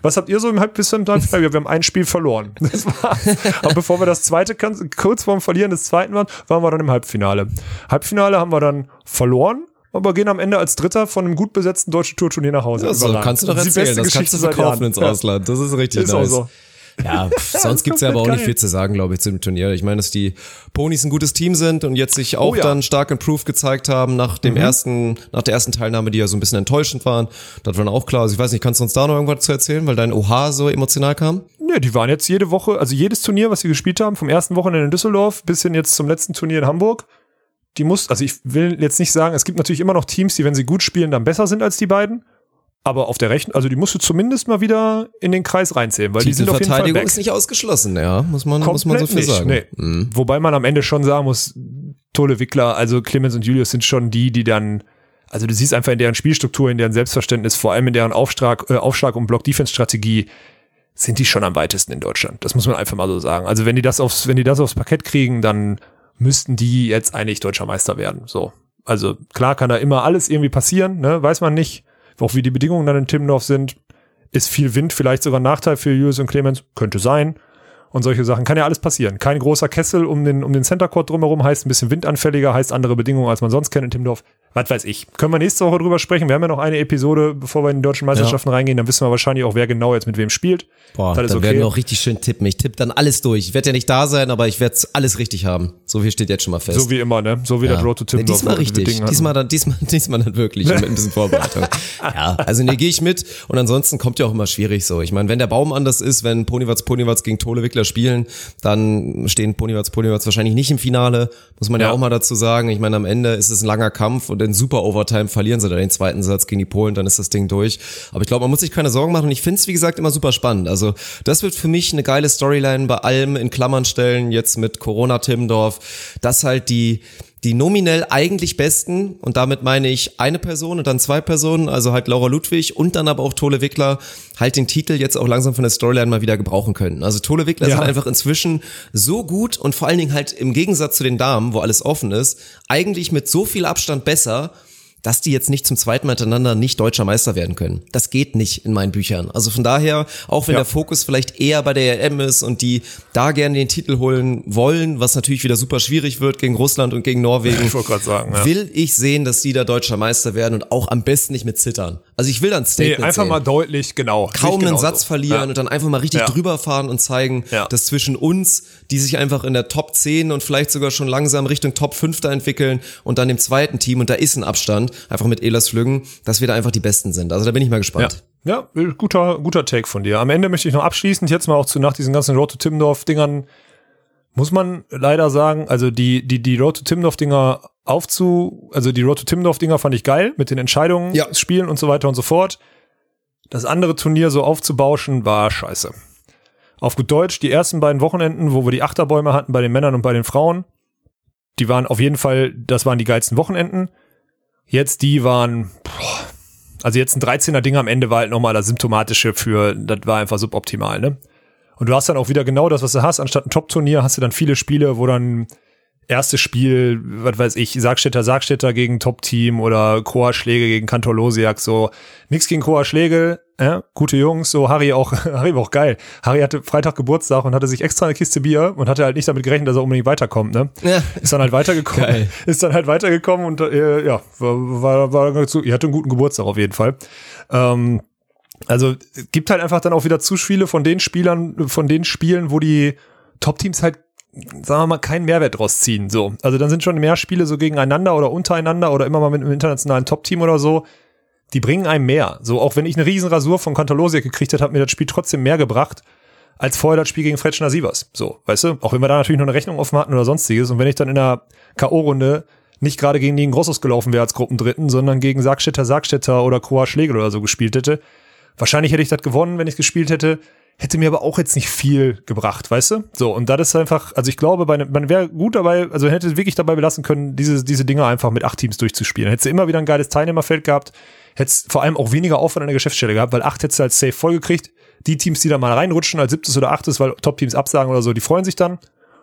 Was habt ihr so im Halb bis zum Halbfinale? Wir haben ein Spiel verloren. Das war's. Aber bevor wir das zweite, kurz vorm Verlieren des zweiten waren, waren wir dann im Halbfinale. Halbfinale haben wir dann verloren, aber gehen am Ende als Dritter von einem gut besetzten deutschen Tourturnier nach Hause. Ja, so, kannst du doch Das ist die erzählen. beste Das kannst du verkaufen ins. Ausland. Das ist richtig Ist auch nice. so. Ja, pff, sonst gibt's ja aber auch komplett nicht geil. viel zu sagen, glaube ich, zu dem Turnier. Ich meine, dass die Ponys ein gutes Team sind und jetzt sich auch Oh ja. Mhm. dann stark in Proof gezeigt haben nach dem ersten, nach der ersten Teilnahme, die ja so ein bisschen enttäuschend waren. Das war dann auch klar. Also ich weiß nicht, kannst du uns da noch irgendwas zu erzählen, weil dein Oha so emotional kam? Ja, die waren jetzt jede Woche, also jedes Turnier, was sie gespielt haben, vom ersten Wochenende in Düsseldorf bis hin jetzt zum letzten Turnier in Hamburg, die muss, also ich will jetzt nicht sagen, es gibt natürlich immer noch Teams, die, wenn sie gut spielen, dann besser sind als die beiden. Aber auf der Rechnung, also die musst du zumindest mal wieder in den Kreis reinzählen, weil die sind auf jeden Fall back. ist nicht ausgeschlossen, ja, muss man, muss man so viel nicht, sagen. Nee. Mhm. Wobei man am Ende schon sagen muss, Tole Wickler, also Clemens und Julius sind schon die, die dann, also du siehst einfach in deren Spielstruktur, in deren Selbstverständnis, vor allem in deren Aufschlag, äh, Aufschlag und Block-Defense-Strategie, sind die schon am weitesten in Deutschland. Das muss man einfach mal so sagen. Also wenn die das aufs, wenn die das aufs Parkett kriegen, dann müssten die jetzt eigentlich deutscher Meister werden. So. Also klar kann da immer alles irgendwie passieren, ne? Weiß man nicht. Auch wie die Bedingungen dann in Timmendorf sind. Ist viel Wind vielleicht sogar ein Nachteil für Julius und Clemens? Könnte sein. Und solche Sachen. Kann ja alles passieren. Kein großer Kessel um den, um den Center Court drumherum heißt ein bisschen windanfälliger, heißt andere Bedingungen, als man sonst kennt in Timmendorf. Was weiß ich. Können wir nächste Woche drüber sprechen. Wir haben ja noch eine Episode, bevor wir in die deutschen Meisterschaften reingehen. Dann wissen wir wahrscheinlich auch, wer genau jetzt mit wem spielt. Boah, dann okay. werden wir auch richtig schön tippen. Ich tippe dann alles durch. Ich werde ja nicht da sein, aber ich werde alles richtig haben. So viel steht jetzt schon mal fest. So wie immer, ne? So wie Ja. der Road to Nee, Timmendorf. diesmal richtig. Diesmal dann, diesmal, diesmal dann wirklich mit ein bisschen Vorbereitung. ja, also nee, gehe ich mit. Und ansonsten kommt ja auch immer schwierig so. Ich meine, wenn der Baum anders ist, wenn Ponywatz Ponywatz gegen Tole Wickler spielen, dann stehen Ponywatz Ponywatz wahrscheinlich nicht im Finale. Muss man ja. Ja. auch mal dazu sagen. Ich meine, am Ende ist es ein langer Kampf und in super Overtime verlieren sie dann den zweiten Satz gegen die Polen, dann ist das Ding durch. Aber ich glaube, man muss sich keine Sorgen machen. Und ich finde es, wie gesagt, immer super spannend. Also das wird für mich eine geile Storyline bei allem in Klammern stellen, jetzt mit Corona Timmendorf, dass halt die die nominell eigentlich besten, und damit meine ich eine Person und dann zwei Personen, also halt Laura Ludwig und dann aber auch Tole Wickler, halt den Titel jetzt auch langsam von der Storyline mal wieder gebrauchen können. Also Tole Wickler Ja. sind einfach inzwischen so gut und vor allen Dingen halt im Gegensatz zu den Damen, wo alles offen ist, eigentlich mit so viel Abstand besser, dass die jetzt nicht zum zweiten Mal hintereinander nicht deutscher Meister werden können. Das geht nicht in meinen Büchern. Also von daher, auch wenn Ja. der Fokus vielleicht eher bei der EM ist und die da gerne den Titel holen wollen, was natürlich wieder super schwierig wird gegen Russland und gegen Norwegen, Ich sagen, ja. will ich sehen, dass die da deutscher Meister werden und auch am besten nicht mit Zittern. Also ich will dann Nee, Statement einfach sehen. mal deutlich, genau. kaum einen genau Satz so. verlieren Ja. und dann einfach mal richtig Ja. drüber fahren und zeigen, Ja. dass zwischen uns, die sich einfach in der Top 10 und vielleicht sogar schon langsam Richtung Top 5 da entwickeln und dann dem zweiten Team, und da ist ein Abstand, einfach mit Elas Flüggen, dass wir da einfach die Besten sind. Also da bin ich mal gespannt. Ja, guter, guter Take von dir. Am Ende möchte ich noch abschließend jetzt mal auch zu nach diesen ganzen Road to Timmendorf-Dingern, muss man leider sagen, also die, die, die Road to Timmendorf-Dinger aufzu, also die Road to Timmendorf-Dinger fand ich geil mit den Entscheidungen, Ja. Spielen und so weiter und so fort. Das andere Turnier so aufzubauschen war scheiße. Auf gut Deutsch, die ersten beiden Wochenenden, wo wir die Achterbäume hatten bei den Männern und bei den Frauen, die waren auf jeden Fall, das waren die geilsten Wochenenden. Jetzt die waren, boah, also jetzt ein 13er Ding am Ende war halt nochmal das Symptomatische für, das war einfach suboptimal, ne? Und du hast dann auch wieder genau das, was du hast. Anstatt ein Top-Turnier hast du dann viele Spiele, wo dann erstes Spiel, was weiß ich, Sargstädter, Sargstädter gegen Top-Team oder Kroa Schläge gegen Kantor Losiak, so nix gegen Kroa Schläge, äh, gute Jungs, so Harry auch, Harry war auch geil. Harry hatte Freitag Geburtstag und hatte sich extra eine Kiste Bier und hatte halt nicht damit gerechnet, dass er unbedingt weiterkommt, ne? Ja. Ist dann halt weitergekommen, Geil. ist dann halt weitergekommen und äh, ja, war, war, war ganz gut. Ihr hatte einen guten Geburtstag auf jeden Fall. Ähm, also gibt halt einfach dann auch wieder zu viele von den Spielern, von den Spielen, wo die Top-Teams halt, sagen wir mal, keinen Mehrwert draus ziehen. So. Also dann sind schon mehr Spiele so gegeneinander oder untereinander oder immer mal mit einem internationalen Top-Team oder so. Die bringen einem mehr. So, auch wenn ich eine riesen Rasur von Kantalosiak gekriegt hätte, hat mir das Spiel trotzdem mehr gebracht, als vorher das Spiel gegen Fretschner Sievers. So, weißt du? Auch wenn wir da natürlich noch eine Rechnung offen hatten oder sonstiges. Und wenn ich dann in der K.O.-Runde nicht gerade gegen den Grossos gelaufen wäre als Gruppendritten, sondern gegen Sargstädter, Sargstädter oder Kroa Schlegel oder so gespielt hätte, wahrscheinlich hätte ich das gewonnen, wenn ich gespielt hätte. Hätte mir aber auch jetzt nicht viel gebracht, weißt du? So, und das ist einfach, also ich glaube, bei, ne- man wäre gut dabei, also hätte wirklich dabei belassen können, diese, diese Dinge einfach mit acht Teams durchzuspielen. Hättest du immer wieder ein geiles Teilnehmerfeld gehabt, hättest vor allem auch weniger Aufwand an der Geschäftsstelle gehabt, weil acht hättest du als Safe vollgekriegt. Die Teams, die da mal reinrutschen als siebtes oder achtes, weil Top-Teams absagen oder so, die freuen sich dann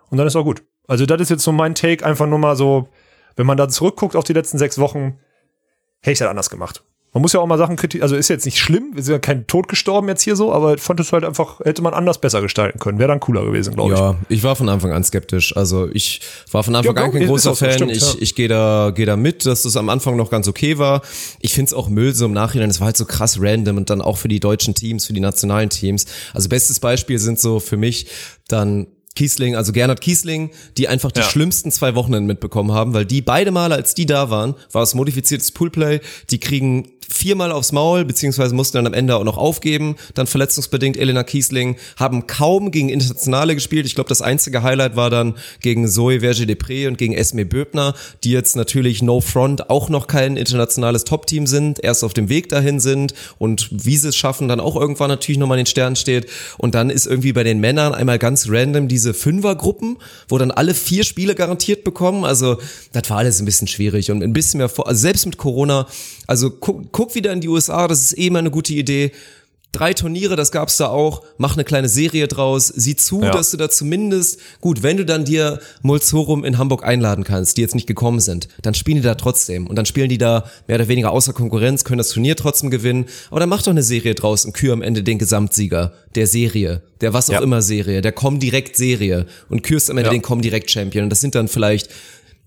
und dann ist auch gut. Also das ist jetzt so mein Take, einfach nur mal so, wenn man da zurückguckt auf die letzten sechs Wochen, hätte ich das anders gemacht. Man muss ja auch mal Sachen kritisieren, also ist jetzt nicht schlimm, ist ja kein Tod gestorben jetzt hier so, aber ich fand es halt einfach, hätte man anders besser gestalten können. Wäre dann cooler gewesen, glaube ich. Ja, ich war von Anfang an skeptisch. Also ich war von Anfang Ja, an kein großer Fan. stimmt, ich ja. ich gehe da, geh da mit, dass das am Anfang noch ganz okay war. Ich find's auch Müll so im Nachhinein. Es war halt so krass random und dann auch für die deutschen Teams, für die nationalen Teams. Also bestes Beispiel sind so für mich dann Kiesling, also Gernot Kiesling, die einfach die Ja. schlimmsten zwei Wochenenden mitbekommen haben, weil die beide Male, als die da waren, war es modifiziertes Poolplay. Die kriegen viermal aufs Maul, beziehungsweise mussten dann am Ende auch noch aufgeben. Dann verletzungsbedingt Elena Kiesling, haben kaum gegen Internationale gespielt. Ich glaube, das einzige Highlight war dann gegen Zoe Verge-Depré und gegen Esme Böbner, die jetzt natürlich No Front auch noch kein internationales Top-Team sind, erst auf dem Weg dahin sind und wie sie es schaffen, dann auch irgendwann natürlich nochmal in den Sternen steht. Und dann ist irgendwie bei den Männern einmal ganz random diese Fünfergruppen, wo dann alle vier Spiele garantiert bekommen. Also das war alles ein bisschen schwierig und ein bisschen mehr vor, also selbst mit Corona, also guck, guck wieder in die USA, das ist eh mal eine gute Idee. Drei Turniere, das gab's da auch. Mach eine kleine Serie draus. Sieh zu, Ja. dass du da zumindest, gut, wenn du dann dir Mulzorum in Hamburg einladen kannst, die jetzt nicht gekommen sind, dann spielen die da trotzdem. Und dann spielen die da mehr oder weniger außer Konkurrenz, können das Turnier trotzdem gewinnen. Aber dann mach doch eine Serie draus und kür am Ende den Gesamtsieger der Serie, der was auch Ja. immer Serie, der Comdirect Serie und kürst am Ende Ja. den Comdirect Champion. Und das sind dann vielleicht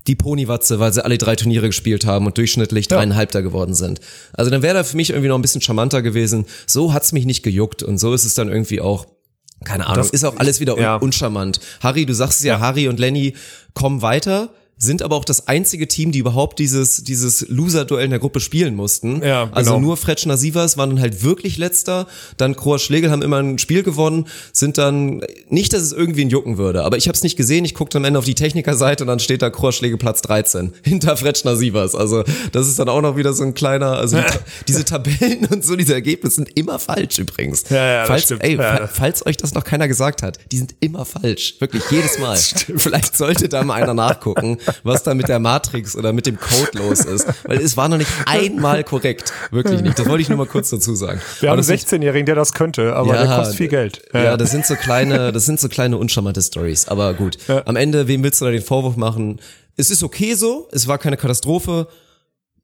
die Ponywatze, weil sie alle drei Turniere gespielt haben und durchschnittlich dreieinhalbter geworden sind. Also dann wäre da für mich irgendwie noch ein bisschen charmanter gewesen. So hat's mich nicht gejuckt und so ist es dann irgendwie auch, keine Ahnung, Das- ist auch alles wieder un ja. uncharmant. Harry, du sagst es ja, Harry und Lenny kommen weiter, sind aber auch das einzige Team, die überhaupt dieses, dieses Loser-Duell in der Gruppe spielen mussten. Ja, Also genau. nur Fretschner Sievers waren dann halt wirklich letzter, dann Kroa Schlegel haben immer ein Spiel gewonnen, sind dann, nicht, dass es irgendwen jucken würde, aber ich habe es nicht gesehen, ich guckte am Ende auf die Technikerseite und dann steht da Kroa Schlegel Platz 13, hinter Fretschner Sievers. Also das ist dann auch noch wieder so ein kleiner, also die, diese Tabellen und so, diese Ergebnisse sind immer falsch übrigens. Ja, ja, falls, ey, Ja, falls euch das noch keiner gesagt hat, die sind immer falsch. Wirklich, jedes Mal. Vielleicht sollte da mal einer nachgucken, was da mit der Matrix oder mit dem Code los ist. Weil es war noch nicht einmal korrekt. Wirklich nicht. Das wollte ich nur mal kurz dazu sagen. Wir Aber haben einen das sind- 16-Jährigen, der das könnte, aber der kostet viel Geld. Ja, das sind so kleine, das sind so kleine uncharmante Stories. Aber gut. Am Ende, wem willst du da den Vorwurf machen? Es ist okay so. Es war keine Katastrophe.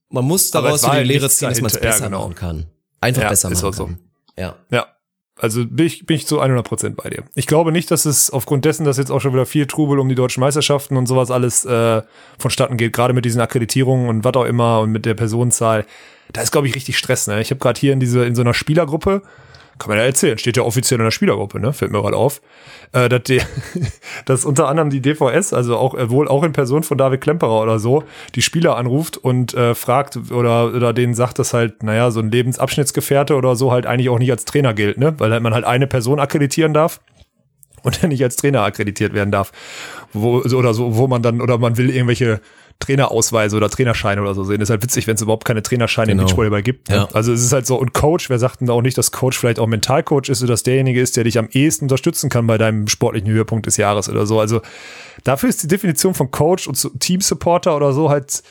Man muss daraus die halt Lehre ziehen, dass man es dahinter. Ja, besser genau. machen kann. Einfach Ja, besser ist machen so. kann. Ja. Ja. Also bin ich, bin ich zu 100% bei dir. Ich glaube nicht, dass es aufgrund dessen, dass jetzt auch schon wieder viel Trubel um die deutschen Meisterschaften und sowas alles äh, vonstatten geht, gerade mit diesen Akkreditierungen und was auch immer und mit der Personenzahl, da ist, glaube ich, richtig Stress. Ne? Ich habe gerade hier in diese in so einer Spielergruppe, kann man ja erzählen, steht ja offiziell in der Spielergruppe, ne? fällt mir gerade auf, äh, dass, die, dass unter anderem die DVS, also auch äh, wohl auch in Person von David Klemperer oder so, die Spieler anruft und äh, fragt oder, oder denen sagt, dass halt, naja, so ein Lebensabschnittsgefährte oder so halt eigentlich auch nicht als Trainer gilt, ne? Weil halt man halt eine Person akkreditieren darf und der nicht als Trainer akkreditiert werden darf. Wo, oder so, wo man dann, oder man will irgendwelche Trainerausweise oder Trainerscheine oder so sehen. ist halt witzig, wenn es überhaupt keine Trainerscheine Genau. im Beachvolleyball gibt. Ne? Ja. Also es ist halt so, und Coach, wer sagt denn da auch nicht, dass Coach vielleicht auch Mentalcoach ist, so dass derjenige ist, der dich am ehesten unterstützen kann bei deinem sportlichen Höhepunkt des Jahres oder so. Also dafür ist die Definition von Coach und Teamsupporter oder so halt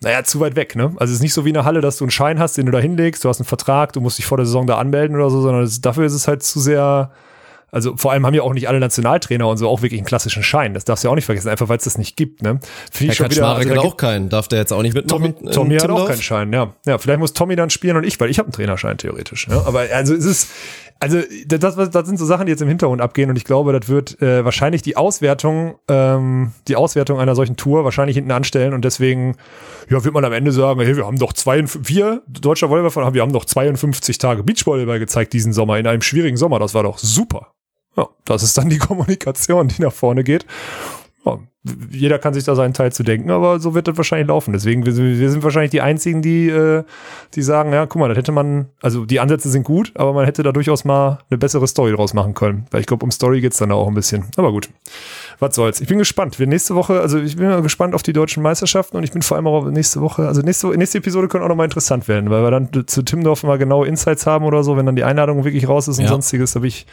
naja, zu weit weg, ne? Also es ist nicht so wie in der Halle, dass du einen Schein hast, den du da hinlegst, du hast einen Vertrag, du musst dich vor der Saison da anmelden oder so, sondern es, dafür ist es halt zu sehr, Also vor allem haben ja auch nicht alle Nationaltrainer und so auch wirklich einen klassischen Schein. Das darfst du ja auch nicht vergessen, einfach weil es das nicht gibt. Ne? Finde Herr ich schon wieder. Also hat auch keinen. Darf der jetzt auch nicht mitmachen? Tommy, Tommy in hat auch keinen Schein, ja. Ja, vielleicht muss Tommy dann spielen und ich, weil ich habe einen Trainerschein theoretisch. Ja? Aber also es ist, also das, das, sind so Sachen, die jetzt im Hintergrund abgehen und ich glaube, das wird äh, wahrscheinlich die Auswertung, ähm, die Auswertung einer solchen Tour wahrscheinlich hinten anstellen und deswegen, ja, wird man am Ende sagen, hey, wir haben doch zwei, wir, deutscher Volleyballverein, wir haben doch 52 Tage Beachvolleyball gezeigt diesen Sommer, in einem schwierigen Sommer, das war doch super. Ja, das ist dann die Kommunikation, die nach vorne geht. Ja, jeder kann sich da seinen Teil zu denken, aber so wird das wahrscheinlich laufen. Deswegen, wir, sind- wir sind wahrscheinlich die Einzigen, die, äh, die sagen, ja, guck mal, das hätte man, also die Ansätze sind gut, aber man hätte da durchaus mal eine bessere Story draus machen können. Weil ich glaube, um Story geht's dann auch ein bisschen. Aber gut, was soll's. Ich bin gespannt. Wir nächste Woche, also ich bin mal gespannt auf die deutschen Meisterschaften und ich bin vor allem auch auf nächste Woche, also nächste, nächste Episode können auch noch mal interessant werden, weil wir dann zu Timdorf mal genaue Insights haben oder so, wenn dann die Einladung wirklich raus ist und Ja. sonstiges, da bin ich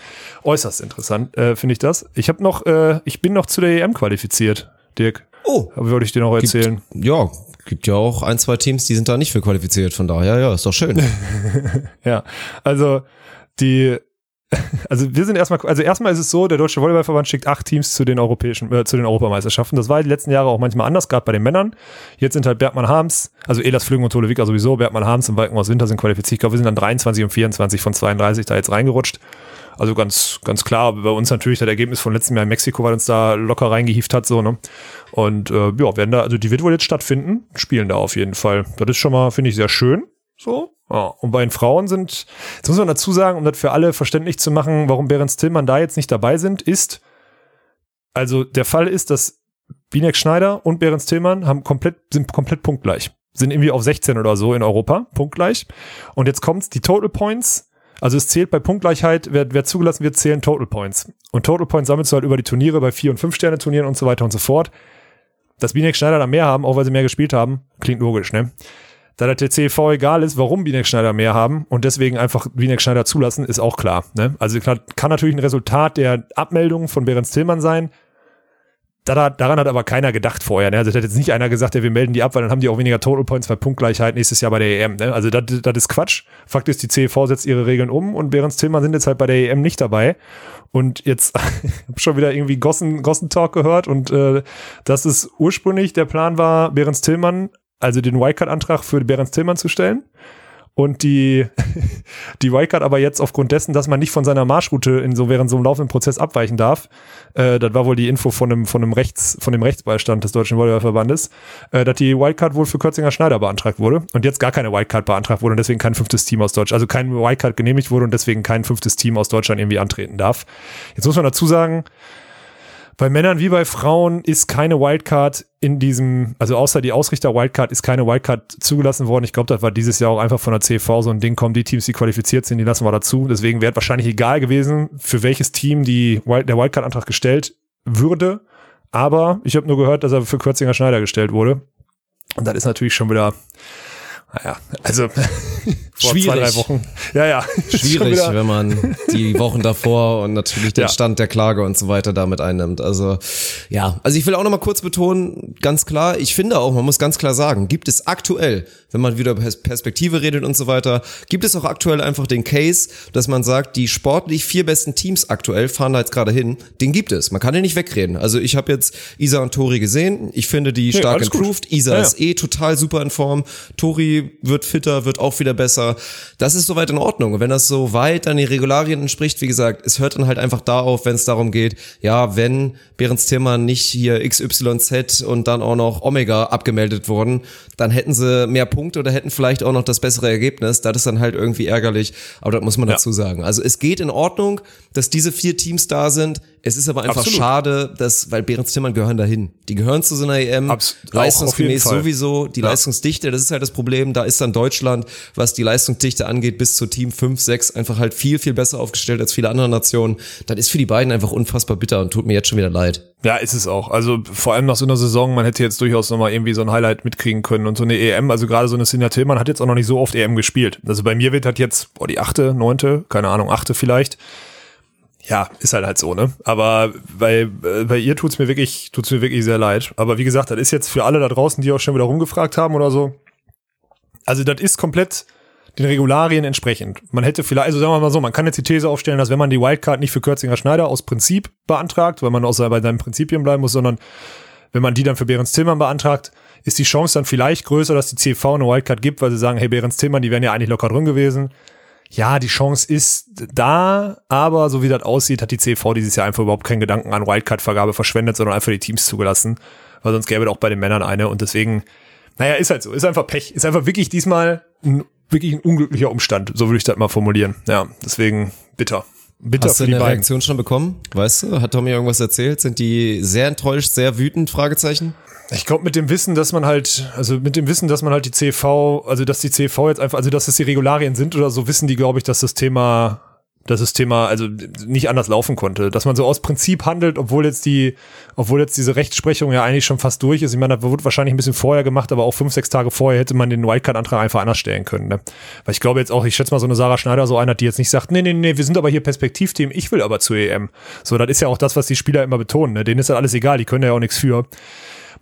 äußerst interessant, äh, finde ich das. Ich habe noch, äh, ich bin noch zu der EM qualifiziert, Dirk. Oh, wollte ich dir noch erzählen. ja, gibt ja auch ein, zwei Teams, die sind da nicht für qualifiziert. Von daher, ja, ist doch schön. Ja, also die, also wir sind erstmal, also erstmal ist es so, der Deutsche Volleyballverband schickt acht Teams zu den europäischen, äh, zu den Europameisterschaften. Das war die letzten Jahre auch manchmal anders, gerade bei den Männern. Jetzt sind halt Bergmann Harms, also Elas Flügen und Tole Wicker sowieso, Bergmann Harms und Walkenhaus Winter sind qualifiziert. Ich glaube, wir sind dann 23 und 24 von 32 da jetzt reingerutscht. Also ganz, ganz klar, bei uns natürlich das Ergebnis von letztem Jahr in Mexiko, weil uns da locker reingehieft hat, so, ne? Und äh, ja, werden da, also die wird wohl jetzt stattfinden, spielen da auf jeden Fall. Das ist schon mal, finde ich, sehr schön. So. Ja, und bei den Frauen sind, jetzt muss man dazu sagen, um das für alle verständlich zu machen, warum Behrens Tillmann da jetzt nicht dabei sind, ist, also der Fall ist, dass Binek Schneider und Behrens Tillmann haben komplett, sind komplett punktgleich. Sind irgendwie auf 16 oder so in Europa, punktgleich. Und jetzt kommt's, die Total Points, also es zählt bei Punktgleichheit, wer, wer zugelassen wird, zählen Total Points. Und Total Points sammelst du halt über die Turniere bei 4- und 5-Sterne-Turnieren und so weiter und so fort. Dass Binek Schneider da mehr haben, auch weil sie mehr gespielt haben, klingt logisch, ne? Da der CV egal ist, warum Binek Schneider mehr haben und deswegen einfach Binek Schneider zulassen, ist auch klar. Ne? Also kann natürlich ein Resultat der Abmeldung von Behrens Tillmann sein. Da, daran hat aber keiner gedacht vorher. Ne? Also da hat jetzt nicht einer gesagt, ja, wir melden die ab, weil dann haben die auch weniger Total Points bei Punktgleichheit nächstes Jahr bei der EM. Ne? Also das, das ist Quatsch. Fakt ist, die CV setzt ihre Regeln um und Behrens Tillmann sind jetzt halt bei der EM nicht dabei. Und jetzt ich habe schon wieder irgendwie Gossen, Gossen Talk gehört und äh, das ist ursprünglich der Plan war, Behrens Tillmann, also den Wildcard-Antrag für Behrens Tillmann zu stellen. Und die, die Wildcard aber jetzt aufgrund dessen, dass man nicht von seiner Marschroute in so während so einem laufenden Prozess abweichen darf, äh, das war wohl die Info von einem, von einem Rechts, von dem Rechtsbeistand des Deutschen Volleyballverbandes, äh, dass die Wildcard wohl für Kürzinger Schneider beantragt wurde und jetzt gar keine Wildcard beantragt wurde und deswegen kein fünftes Team aus Deutschland, also kein Wildcard genehmigt wurde und deswegen kein fünftes Team aus Deutschland irgendwie antreten darf. Jetzt muss man dazu sagen, bei Männern wie bei Frauen ist keine Wildcard in diesem, also außer die Ausrichter Wildcard ist keine Wildcard zugelassen worden. Ich glaube, das war dieses Jahr auch einfach von der CV so ein Ding, kommen die Teams, die qualifiziert sind, die lassen wir dazu. Deswegen wäre wahrscheinlich egal gewesen, für welches Team die Wild, der Wildcard-Antrag gestellt würde. Aber ich habe nur gehört, dass er für Kürzinger Schneider gestellt wurde. Und das ist natürlich schon wieder, naja, also vor Schwierig. zwei, drei Wochen. Ja, ja. Schwierig, wenn man die Wochen davor und natürlich den Ja. Stand der Klage und so weiter damit einnimmt. Also ja, also ich will auch noch mal kurz betonen, ganz klar, ich finde auch, man muss ganz klar sagen, gibt es aktuell, wenn man wieder über Pers- Perspektive redet und so weiter, gibt es auch aktuell einfach den Case, dass man sagt, die sportlich vier besten Teams aktuell fahren da jetzt gerade hin, den gibt es. Man kann den nicht wegreden. Also ich habe jetzt Isa und Tori gesehen, ich finde die stark gut. improved. Isa Ja, ja. ist eh total super in Form. Tori wird fitter, wird auch wieder besser. Das ist soweit in Ordnung. Und wenn das so weit an die Regularien entspricht, wie gesagt, es hört dann halt einfach da auf, wenn es darum geht, ja, wenn Behrens Tillmann nicht hier XYZ und dann auch noch Omega abgemeldet wurden, dann hätten sie mehr Punkte oder hätten vielleicht auch noch das bessere Ergebnis. Das ist dann halt irgendwie ärgerlich, aber das muss man dazu sagen. Also es geht in Ordnung, dass diese vier Teams da sind. Es ist aber einfach Absolut. schade, dass, weil Behrens Tillmann gehören dahin. Die gehören zu so einer EM, Abs- leistungsgemäß sowieso. Die Ja. Leistungsdichte, das ist halt das Problem. Da ist dann Deutschland, was die Leistungsdichte angeht, bis zu Team 5, 6 einfach halt viel, viel besser aufgestellt als viele andere Nationen. Das ist für die beiden einfach unfassbar bitter und tut mir jetzt schon wieder leid. Ja, ist es auch. Also vor allem nach so einer Saison, man hätte jetzt durchaus nochmal irgendwie so ein Highlight mitkriegen können. Und so eine EM, also gerade so eine Sinja Tillmann hat jetzt auch noch nicht so oft EM gespielt. Also bei mir wird halt jetzt, boah, die achte, neunte, keine Ahnung, achte vielleicht. Ja, ist halt halt so, ne? Aber bei, äh, bei ihr tut's mir wirklich, tut's mir wirklich sehr leid. Aber wie gesagt, das ist jetzt für alle da draußen, die auch schon wieder rumgefragt haben oder so. Also das ist komplett, den Regularien entsprechend. Man hätte vielleicht, also sagen wir mal so, man kann jetzt die These aufstellen, dass wenn man die Wildcard nicht für Kürzinger Schneider aus Prinzip beantragt, weil man auch bei seinen Prinzipien bleiben muss, sondern wenn man die dann für Behrens Tillmann beantragt, ist die Chance dann vielleicht größer, dass die CV eine Wildcard gibt, weil sie sagen, hey, Behrens Tillmann, die wären ja eigentlich locker drin gewesen. Ja, die Chance ist da, aber so wie das aussieht, hat die CV dieses Jahr einfach überhaupt keinen Gedanken an Wildcard-Vergabe verschwendet, sondern einfach die Teams zugelassen, weil sonst gäbe es auch bei den Männern eine und deswegen, naja, ist halt so, ist einfach Pech, ist einfach wirklich diesmal ein, wirklich ein unglücklicher Umstand, so würde ich das mal formulieren. Ja, deswegen bitter. Bitter Hast du eine. Reaktion schon bekommen? Weißt du, hat Tommy irgendwas erzählt? Sind die sehr enttäuscht, sehr wütend? Fragezeichen? Ich glaube, mit dem Wissen, dass man halt, also mit dem Wissen, dass man halt die CV, also dass die CV jetzt einfach, also dass es die Regularien sind oder so, wissen die, glaube ich, dass das Thema, das Thema also nicht anders laufen konnte. Dass man so aus Prinzip handelt, obwohl jetzt die, obwohl jetzt diese Rechtsprechung ja eigentlich schon fast durch ist. Ich meine, das wurde wahrscheinlich ein bisschen vorher gemacht, aber auch fünf, sechs Tage vorher hätte man den Wildcard-Antrag einfach anders stellen können. Ne? Weil ich glaube jetzt auch, ich schätze mal so eine Sarah Schneider so einer, die jetzt nicht sagt, nee, nee, nee, wir sind aber hier Perspektivteam, ich will aber zur EM. So, das ist ja auch das, was die Spieler immer betonen. Ne? Denen ist halt alles egal, die können ja auch nichts für.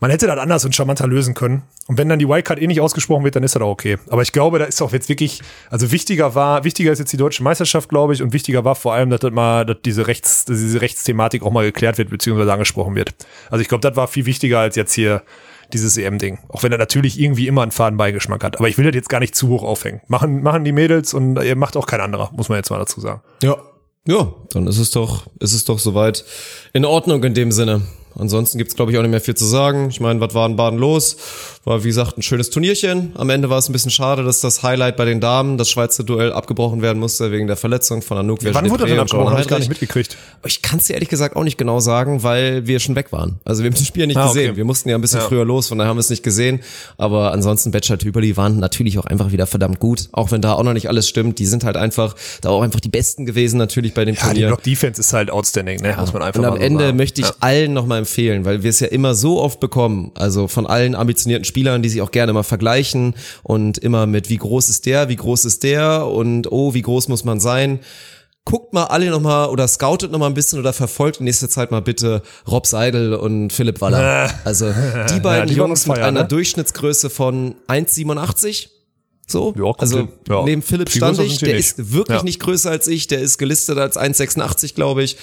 Man hätte das anders und charmanter lösen können. Und wenn dann die Wildcard eh nicht ausgesprochen wird, dann ist das auch okay. Aber ich glaube, da ist auch jetzt wirklich, also wichtiger war, wichtiger ist jetzt die deutsche Meisterschaft, glaube ich, und wichtiger war vor allem, dass das mal, dass diese Rechts, dass diese Rechtsthematik auch mal geklärt wird, beziehungsweise angesprochen wird. Also ich glaube, das war viel wichtiger als jetzt hier dieses EM-Ding. Auch wenn er natürlich irgendwie immer einen Fadenbeigeschmack hat. Aber ich will das jetzt gar nicht zu hoch aufhängen. Machen, machen die Mädels und ihr macht auch kein anderer, muss man jetzt mal dazu sagen. Ja. Ja, dann ist es doch, ist es doch soweit in Ordnung in dem Sinne. Ansonsten gibt's glaube ich, auch nicht mehr viel zu sagen. Ich meine, was war in Baden los? War, wie gesagt, ein schönes Turnierchen. Am Ende war es ein bisschen schade, dass das Highlight bei den Damen, das Schweizer Duell, abgebrochen werden musste wegen der Verletzung von Anouk Wann wurde denn abgebrochen? Hab ich gar nicht mitgekriegt. Ich kann es dir ehrlich gesagt auch nicht genau sagen, weil wir schon weg waren. Also wir haben das Spiel ja nicht Ah, okay. gesehen. Wir mussten ja ein bisschen Ja. früher los, von daher haben wir es nicht gesehen. Aber ansonsten Bachelor Tüberli waren natürlich auch einfach wieder verdammt gut. Auch wenn da auch noch nicht alles stimmt. Die sind halt einfach, da auch einfach die Besten gewesen natürlich bei dem Ja, die Turnier. Block Defense ist halt outstanding, ne? Muss man einfach Und am so Ende sagen. möchte ich Ja. allen nochmal empfehlen, weil wir es ja immer so oft bekommen, also von allen ambitionierten Spielern, die sich auch gerne mal vergleichen und immer mit wie groß ist der, wie groß ist der und oh, wie groß muss man sein. Guckt mal alle nochmal oder scoutet nochmal ein bisschen oder verfolgt in nächster Zeit mal bitte Rob Seidel und Philipp Waller. Also die beiden die waren Jungs mit einer ne? Durchschnittsgröße von 1,87. So, Ja, also. Ja. neben Philipp stand ich, der nicht. ist wirklich Ja. nicht größer als ich, der ist gelistet als 1,86, glaube ich.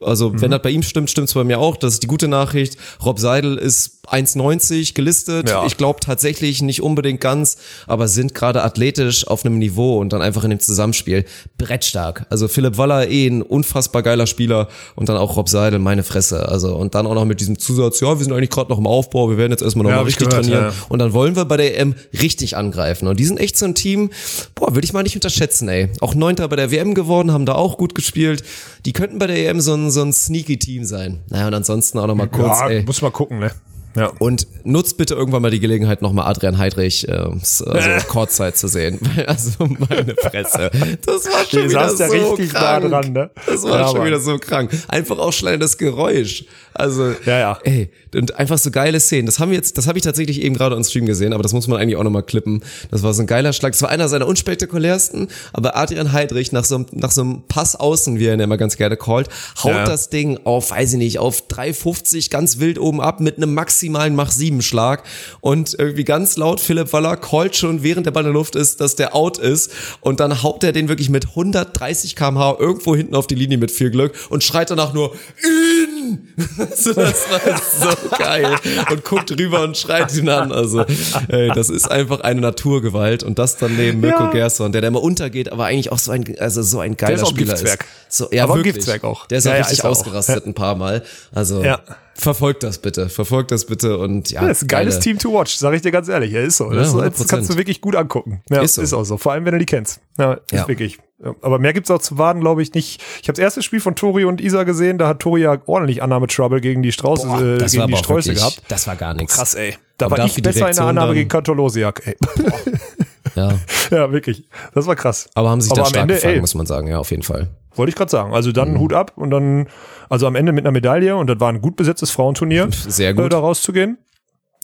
Also, Mhm. wenn das bei ihm stimmt, stimmt's bei mir auch. Das ist die gute Nachricht. Rob Seidel ist 1,90 gelistet. Ich glaube tatsächlich nicht unbedingt ganz, aber sind gerade athletisch auf einem Niveau und dann einfach in dem Zusammenspiel brettstark. Also Philipp Waller eh ein unfassbar geiler Spieler und dann auch Rob Seidel, meine Fresse. Also und dann auch noch mit diesem Zusatz, ja, wir sind eigentlich gerade noch im Aufbau, wir werden jetzt erstmal noch Ja, mal hab ich richtig gehört, trainieren. Und dann wollen wir bei der EM richtig angreifen. Und die sind echt so ein Team, boah, würde ich mal nicht unterschätzen, ey. Auch Neunter bei der WM geworden, haben da auch gut gespielt. Die könnten bei der EM so ein, so ein sneaky Team sein. Naja, und ansonsten auch noch mal kurz, ja, ey. muss mal gucken, ne? Ja. Und nutzt bitte irgendwann mal die Gelegenheit, nochmal Adrian Heidrich äh, also Kurzzeit zu sehen. Also meine Fresse. Das war schon Du wieder saßt ja so richtig nah krank. dran, ne? Das war Ja, schon Mann. wieder so krank. Einfach auch das Geräusch. Also, Ja, ja. ey, und einfach so geile Szenen. Das haben wir jetzt, das habe ich tatsächlich eben gerade on Stream gesehen, aber das muss man eigentlich auch nochmal klippen. Das war so ein geiler Schlag. Das war einer seiner unspektakulärsten, aber Adrian Heidrich nach so, einem- nach so einem Pass außen, wie er ihn immer ganz gerne callt, haut Ja. das Ding auf, weiß ich nicht, auf 3,50 ganz wild oben ab mit einem maximalen Mach 7 Schlag und irgendwie ganz laut Philipp Waller callt schon, während der Ball in der Luft ist, dass der out ist und dann haut er den wirklich mit 130 kmh irgendwo hinten auf die Linie mit viel Glück und schreit danach nur in! Das war so geil und guckt rüber und schreit ihn an. Also ey, das ist einfach eine Naturgewalt und das dann neben Mirko Ja. Gerson, der da immer untergeht, aber eigentlich auch so ein also so ein geiler ist auch Spieler Giftzwerg. ist. So, ja, Aber ein wirklich. Giftzwerg auch. Der ist Ja, auch ja, richtig ist er auch. ausgerastet ein paar Mal. Also Ja. Verfolgt das bitte, verfolgt das bitte und ja. Ja, das ist ein geiles geile- Team to watch, sag ich dir ganz ehrlich. Ja, ist so. Das, Ja, ist, das kannst du 100%. wirklich gut angucken. Ja, Ist ist, so. auch so. Vor allem, wenn du die kennst. Ja, ist Ja. wirklich. Aber mehr gibt's auch zu warten, glaube ich, nicht. Ich habe das erste Spiel von Tori und Isa gesehen, da hat Tori ja ordentlich Annahme-Trouble gegen die Strauße, Boah, äh, gegen die Sträuße wirklich, gehabt. Das war gar nichts. Krass, ey. Da Aber war ich besser in der Annahme gegen Katolosiak, ey. Ja. ja, wirklich. Das war krass. Aber haben sich da am stark Ende, gefangen, ey, muss man sagen, ja, auf jeden Fall. Wollte ich gerade sagen. Also Mhm. dann Hut ab und dann, also am Ende mit einer Medaille und das war ein gut besetztes Frauenturnier. Sehr gut. Äh, da rauszugehen.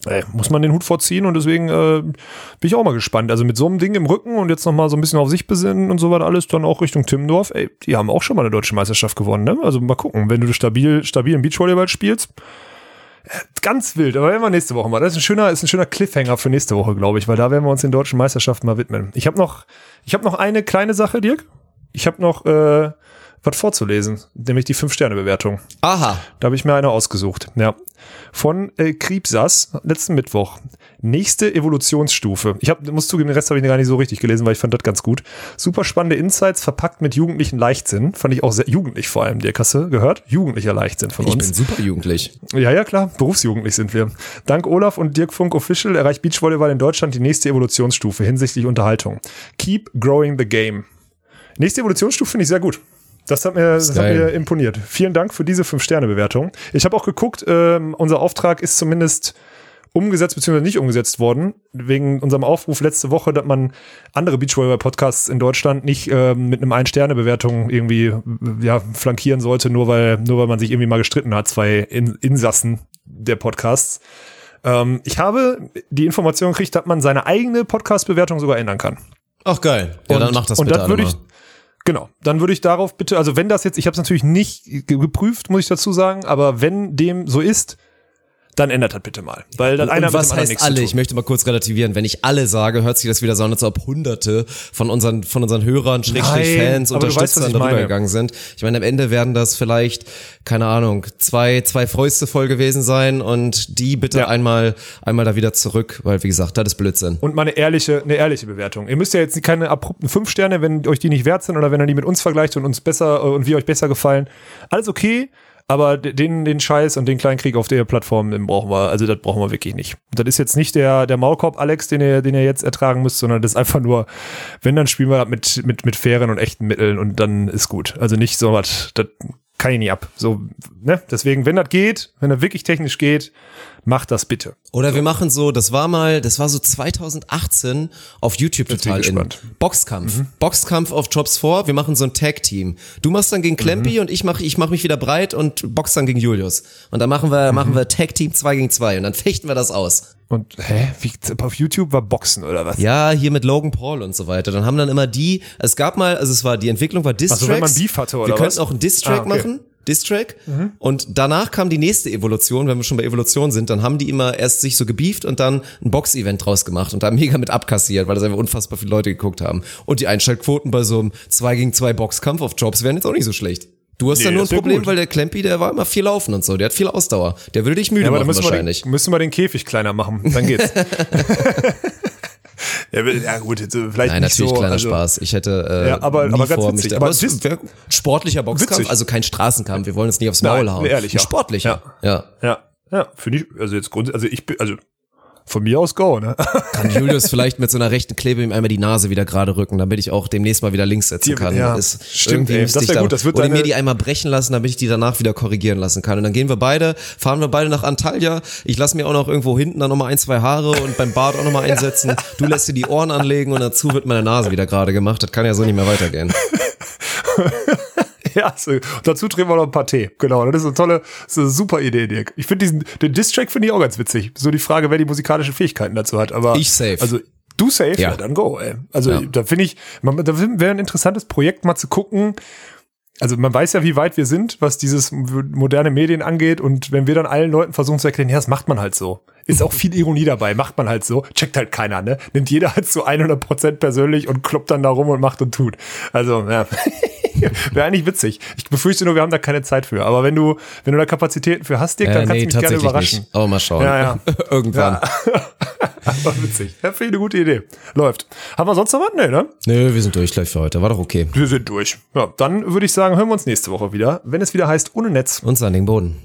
Ey, muss man den Hut vorziehen und deswegen äh, bin ich auch mal gespannt. Also mit so einem Ding im Rücken und jetzt nochmal so ein bisschen auf sich besinnen und so was alles, dann auch Richtung Timmendorf. Ey, die haben auch schon mal eine deutsche Meisterschaft gewonnen, ne? Also mal gucken, wenn du stabil, stabilen Beachvolleyball spielst, Ganz wild, aber werden wir nächste Woche mal. Das ist ein schöner, ist ein schöner Cliffhanger für nächste Woche, glaube ich, weil da werden wir uns den deutschen Meisterschaften mal widmen. Ich habe noch, ich habe noch eine kleine Sache, Dirk. Ich habe noch äh, was vorzulesen, nämlich die Fünf-Sterne-Bewertung. Aha. Da habe ich mir eine ausgesucht. Ja. Von äh, Kriebsas, letzten Mittwoch. Nächste Evolutionsstufe. Ich hab, muss zugeben, den Rest habe ich gar nicht so richtig gelesen, weil ich fand das ganz gut. Super spannende Insights, verpackt mit jugendlichen Leichtsinn. Fand ich auch sehr jugendlich vor allem, Dirk, hast du gehört? Jugendlicher Leichtsinn von Ich uns. bin super jugendlich. Ja, ja, klar. Berufsjugendlich sind wir. Dank Olaf und Dirk Funk Official erreicht Beachvolleyball in Deutschland die nächste Evolutionsstufe hinsichtlich Unterhaltung. Keep growing the game. Nächste Evolutionsstufe finde ich sehr gut. Das hat mir, das hat mir imponiert. Vielen Dank für diese 5-Sterne-Bewertung. Ich habe auch geguckt, ähm, unser Auftrag ist zumindest umgesetzt bzw. nicht umgesetzt worden, wegen unserem Aufruf letzte Woche, dass man andere Beachvolleyball-Podcasts in Deutschland nicht ähm, mit einem Ein-Sterne-Bewertung irgendwie ja, flankieren sollte, nur weil, nur weil man sich irgendwie mal gestritten hat, zwei in Insassen der Podcasts. Ähm, ich habe die Information gekriegt, dass man seine eigene Podcast-Bewertung sogar ändern kann. Ach geil. Ja, dann mach das und bitte dann würde ich. Genau, dann würde ich darauf bitte, also wenn das jetzt, ich habe es natürlich nicht ge- geprüft, muss ich dazu sagen, aber wenn dem so ist, dann ändert das bitte mal, weil dann einer Und was heißt alle? Ich möchte mal kurz relativieren. Wenn ich alle sage, hört sich das wieder so an, als ob hunderte von unseren, von unseren Hörern, Schrägstrich Fans, weißt, Unterstützern darüber meine. gegangen sind. Ich meine, am Ende werden das vielleicht, keine Ahnung, zwei, zwei Fäuste voll gewesen sein und die bitte Ja. einmal, einmal da wieder zurück, weil wie gesagt, das ist Blödsinn. und mal eine ehrliche, eine ehrliche Bewertung. Ihr müsst ja jetzt keine abrupten fünf Sterne, wenn euch die nicht wert sind oder wenn ihr die mit uns vergleicht und uns besser äh, und wir euch besser gefallen. Alles okay, aber den, den Scheiß und den kleinen Krieg auf der Plattform, den brauchen wir, also das brauchen wir wirklich nicht. Das ist jetzt nicht der, der Maulkorb Alex, den ihr, den ihr jetzt ertragen müsst, sondern das ist einfach nur, wenn, dann spielen wir mit, mit, mit fairen und echten Mitteln und dann ist gut. Also nicht so was, das kann ich nie ab. So, ne? Deswegen, wenn das geht, wenn das wirklich technisch geht, macht das bitte. Oder wir machen so, das war mal, das war so 2018 auf YouTube Jetzt total in. Boxkampf. Boxkampf auf Jobs 4. Wir machen so ein Tag-Team. Du machst dann gegen Klempi und ich mache ich mach mich wieder breit und box dann gegen Julius. Und dann machen wir, machen wir Tag-Team 2 gegen 2 und dann fechten wir das aus. Und, hä? Wie, auf YouTube war Boxen oder was? Ja, hier mit Logan Paul und so weiter. Dann haben dann immer die, es gab mal, also es war, die Entwicklung war Distracks. so, wenn man Beef hatte, oder Wir könnten auch einen Distrack Ah, okay. machen. Distrack. Und danach kam die nächste Evolution, wenn wir schon bei Evolution sind, dann haben die immer erst sich so gebieft und dann ein Box-Event draus gemacht und da mega mit abkassiert, weil das einfach unfassbar viele Leute geguckt haben. Und die Einschaltquoten bei so einem 2 gegen 2 Boxkampf auf Jobs wären jetzt auch nicht so schlecht. Du hast Nee, ja nur ein Problem, weil der Klempi, der war immer viel laufen und so, der hat viel Ausdauer. Der würde dich müde Ja, aber machen müssen wir, wahrscheinlich. den, müssen wir den Käfig kleiner machen. Dann geht's. ja, ja, gut, jetzt, äh, vielleicht Nein, nicht natürlich so, kleiner also, Spaß. Ich hätte äh, Ja, aber- nie aber ganz vor, witzig. mich Aber es wisst- wär sportlicher Boxkampf, Witzig. also kein Straßenkampf. Wir wollen uns nicht aufs Nein, Maul hauen. ein ehrlicher. Ein sportlicher. Ja. Ja, ja, finde ich, also jetzt Grund, also ich bin, also von mir aus go, ne? Kann Julius vielleicht mit so einer rechten Klebe ihm einmal die Nase wieder gerade rücken, damit ich auch demnächst mal wieder links setzen kann. ja, ist stimmt, ey. Das ich wär da, gut, das wird oder mir die einmal brechen lassen, damit ich die danach wieder korrigieren lassen kann. Und dann gehen wir beide, fahren wir beide nach Antalya. Ich lasse mir auch noch irgendwo hinten dann nochmal ein, zwei Haare und beim Bart auch nochmal einsetzen. Du lässt dir die Ohren anlegen und dazu wird meine Nase wieder gerade gemacht. Das kann ja so nicht mehr weitergehen. ja, so. Dazu drehen wir noch ein paar Tee. Genau, das ist eine tolle, ist eine super Idee, Dirk. Ich finde diesen, den Distrack finde ich auch ganz witzig. So die Frage, wer die musikalischen Fähigkeiten dazu hat, aber. Ich safe. Also, du safe? Ja, Ja. dann go, ey. Also, Ja. da finde ich, man, da wäre ein interessantes Projekt mal zu gucken, also man weiß ja, wie weit wir sind, was dieses moderne Medien angeht. Und wenn wir dann allen Leuten versuchen zu erklären, ja, das macht man halt so. Ist auch viel Ironie dabei, macht man halt so. Checkt halt keiner, ne? Nimmt jeder halt zu 100% persönlich und kloppt dann da rum und macht und tut. Also, ja. Wäre eigentlich witzig. Ich befürchte nur, wir haben da keine Zeit für. Aber wenn du, wenn du da Kapazitäten für hast, Dirk, dann Äh, kannst nee, du mich gerne überraschen. nicht. Aber mal schauen. Ja, ja. Irgendwann. War witzig. Ja, finde ich eine gute Idee. Läuft. Haben wir sonst noch was? Nee, ne? Nö, wir sind durch gleich für heute. War doch okay. Wir sind durch. Ja, dann würde ich sagen, hören wir uns nächste Woche wieder, wenn es wieder heißt, ohne Netz. Und Sanding Boden.